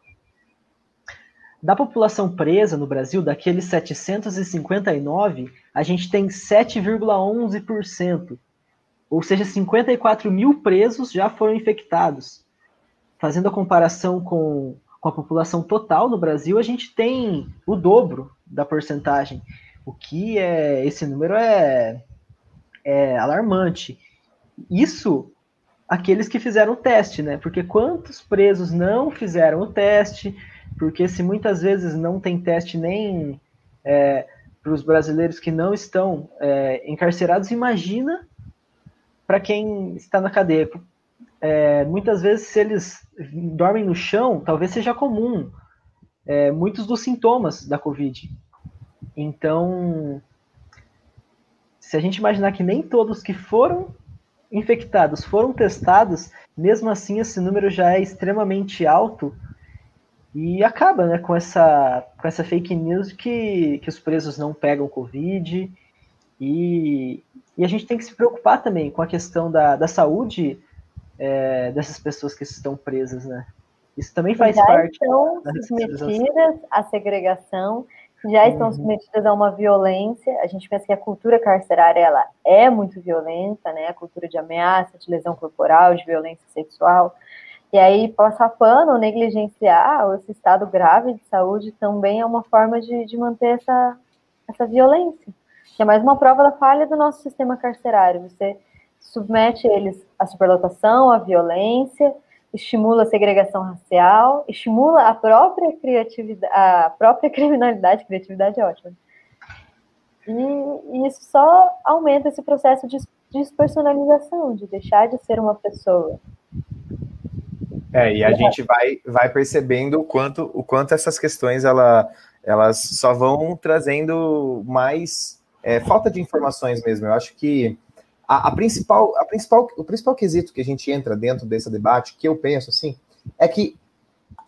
Da população presa no Brasil, daqueles 759, a gente tem 7,11%, ou seja, 54 mil presos já foram infectados. Fazendo a comparação com, com a população total no Brasil, a gente tem o dobro da porcentagem, o que é esse número é é alarmante. Isso aqueles que fizeram o teste, né? Porque quantos presos não fizeram o teste? Porque se muitas vezes não tem teste nem é, para os brasileiros que não estão é, encarcerados, imagina para quem está na cadeia. É, muitas vezes, se eles dormem no chão, talvez seja comum é, muitos dos sintomas da Covid. Então, se a gente imaginar que nem todos que foram infectados foram testados, mesmo assim esse número já é extremamente alto e acaba né, com, essa, com essa fake news que, que os presos não pegam Covid. E, e a gente tem que se preocupar também com a questão da, da saúde é, dessas pessoas que estão presas, né? Isso também faz já parte. Estão submetidas à segregação já estão uhum. submetidas a uma violência. A gente pensa que a cultura carcerária ela é muito violenta, né? A cultura de ameaça, de lesão corporal, de violência sexual. E aí, passar pano, negligenciar esse estado grave de saúde também é uma forma de, de manter essa, essa violência, que é mais uma prova da falha do nosso sistema carcerário. Você submete eles à superlotação, à violência, estimula a segregação racial, estimula a própria criatividade, a própria [LAUGHS] criminalidade, criatividade é ótima. E, e, isso só aumenta esse processo de despersonalização, de deixar de ser uma pessoa. É, e a é. gente vai, vai percebendo o quanto, o quanto essas questões ela, elas só vão trazendo mais é, falta de informações mesmo. Eu acho que a, a, principal, a principal, o principal quesito que a gente entra dentro desse debate, que eu penso assim, é que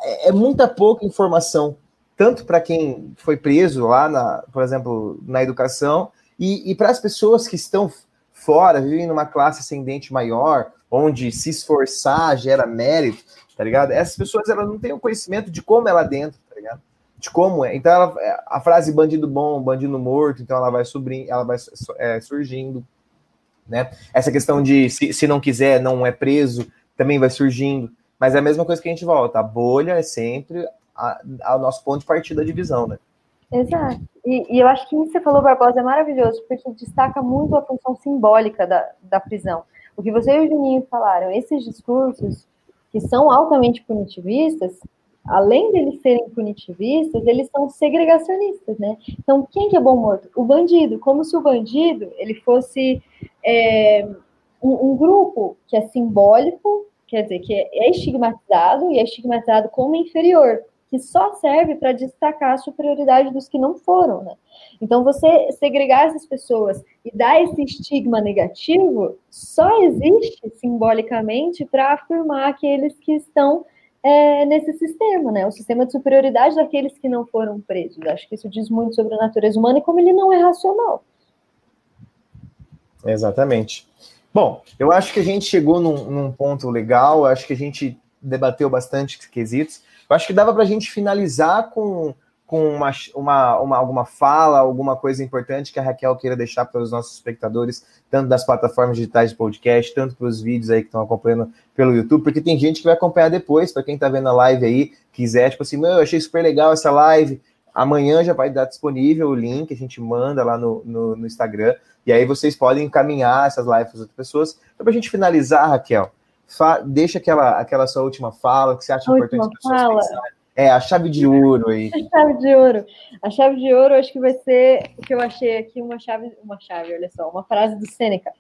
é, é muita pouca informação, tanto para quem foi preso lá, na, por exemplo, na educação, e, e para as pessoas que estão fora, vivem numa classe ascendente maior, onde se esforçar gera mérito, tá ligado? Essas pessoas elas não têm o conhecimento de como é lá dentro, tá ligado? De como é. Então, ela, a frase bandido bom, bandido morto, então ela vai, subindo, ela vai é, surgindo né? Essa questão de se, se não quiser, não é preso, também vai surgindo. Mas é a mesma coisa que a gente volta. A bolha é sempre o nosso ponto de partida da divisão, né? Exato. E, e, eu acho que isso que você falou, Barbosa, é maravilhoso, porque destaca muito a função simbólica da, da prisão. O que você e o Juninho falaram, esses discursos que são altamente punitivistas, além deles serem punitivistas, eles são segregacionistas, né? Então, quem que é bom morto? O bandido, como se o bandido ele fosse é, um, um, grupo que é simbólico, quer dizer, que é estigmatizado e é estigmatizado como inferior, que só serve para destacar a superioridade dos que não foram, né? Então, você segregar essas pessoas e dar esse estigma negativo só existe simbolicamente para afirmar aqueles que estão é, nesse sistema, né? O sistema de superioridade daqueles que não foram presos. Acho que isso diz muito sobre a natureza humana e como ele não é racional. Exatamente. Bom, eu acho que a gente chegou num, num ponto legal, acho que a gente debateu bastante quesitos. Eu acho que dava para a gente finalizar com com uma, uma, uma, alguma fala, alguma coisa importante que a Raquel queira deixar para os nossos espectadores, tanto das plataformas digitais de podcast, tanto para os vídeos aí que estão acompanhando pelo YouTube, porque tem gente que vai acompanhar depois, para quem está vendo a live aí, quiser, tipo assim, meu, eu achei super legal essa live, Amanhã já vai estar disponível o link, a gente manda lá no, no, no Instagram, e aí vocês podem encaminhar essas lives para outras pessoas. Então, para a gente finalizar, Raquel, deixa aquela, aquela sua última fala, que você acha importante as pessoas fala. pensarem. É, a chave de ouro aí. A chave de ouro. A chave de ouro, acho que vai ser o que eu achei aqui, uma chave, uma chave, olha só, uma frase do Sêneca,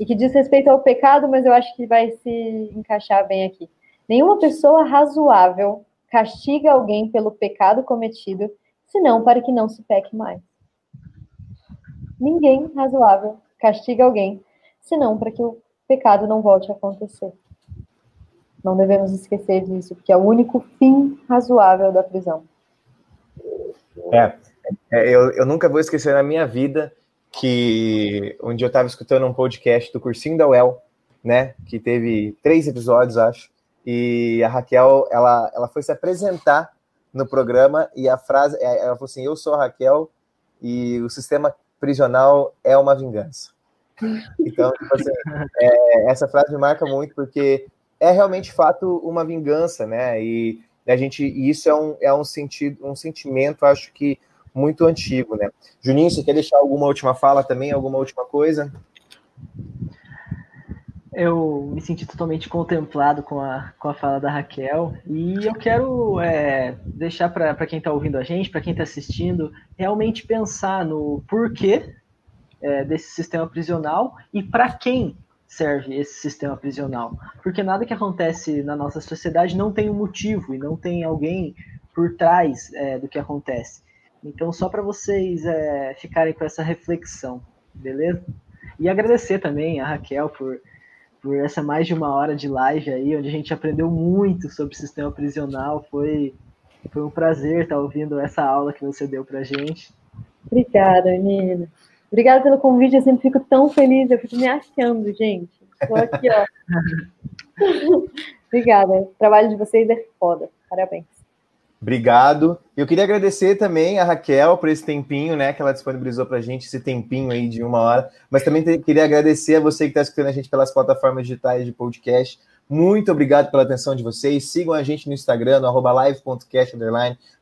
e que diz respeito ao pecado, mas eu acho que vai se encaixar bem aqui. Nenhuma pessoa razoável castiga alguém pelo pecado cometido, senão para que não se peque mais. Ninguém razoável castiga alguém, senão para que o pecado não volte a acontecer. Não devemos esquecer disso, porque é o único fim razoável da prisão. É, é eu, eu nunca vou esquecer na minha vida que um dia eu estava escutando um podcast do Cursinho da UEL, né, que teve três episódios, acho, e a Raquel, ela, ela foi se apresentar no programa e a frase, é, ela falou assim, eu sou a Raquel e o sistema prisional é uma vingança. [LAUGHS] Então, tipo assim, é, essa frase me marca muito porque é realmente fato uma vingança, né? E a gente, e isso é um, é um sentido, um sentimento, acho que muito antigo, né? Juninho, você quer deixar alguma última fala também, alguma última coisa? Eu me senti totalmente contemplado com a, com a fala da Raquel e eu quero é, deixar para quem está ouvindo a gente, para quem está assistindo, realmente pensar no porquê é, desse sistema prisional e para quem serve esse sistema prisional. Porque nada que acontece na nossa sociedade não tem um motivo e não tem alguém por trás é, do que acontece. Então, só para vocês é, ficarem com essa reflexão, beleza? E agradecer também a Raquel por, por essa mais de uma hora de live aí, onde a gente aprendeu muito sobre o sistema prisional. Foi, foi um prazer estar ouvindo essa aula que você deu para gente. Obrigada, menina. Obrigada pelo convite, eu sempre fico tão feliz, eu fico me achando, gente. Estou aqui, ó. [LAUGHS] Obrigada, o trabalho de vocês é foda, parabéns. Obrigado. Eu queria agradecer também a Raquel por esse tempinho, né, que ela disponibilizou para a gente, esse tempinho aí de uma hora. Mas também queria agradecer a você que está escutando a gente pelas plataformas digitais de podcast. Muito obrigado pela atenção de vocês. Sigam a gente no Instagram, no live.cast,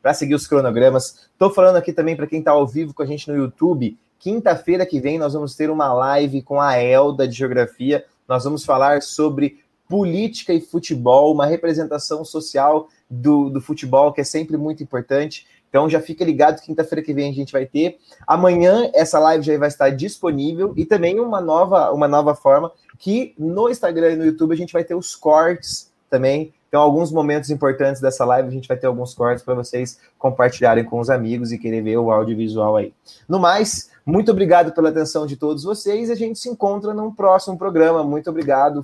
para seguir os cronogramas. Estou falando aqui também para quem está ao vivo com a gente no YouTube. Quinta-feira que vem nós vamos ter uma live com a Elda de Geografia. Nós vamos falar sobre política e futebol, uma representação social do, do futebol que é sempre muito importante. Então já fica ligado, quinta-feira que vem a gente vai ter. Amanhã essa live já vai estar disponível e também uma nova, uma nova forma que no Instagram e no YouTube a gente vai ter os cortes também. Então, alguns momentos importantes dessa live, a gente vai ter alguns cortes para vocês compartilharem com os amigos e querer ver o audiovisual aí. No mais, muito obrigado pela atenção de todos vocês. A gente se encontra num próximo programa. Muito obrigado.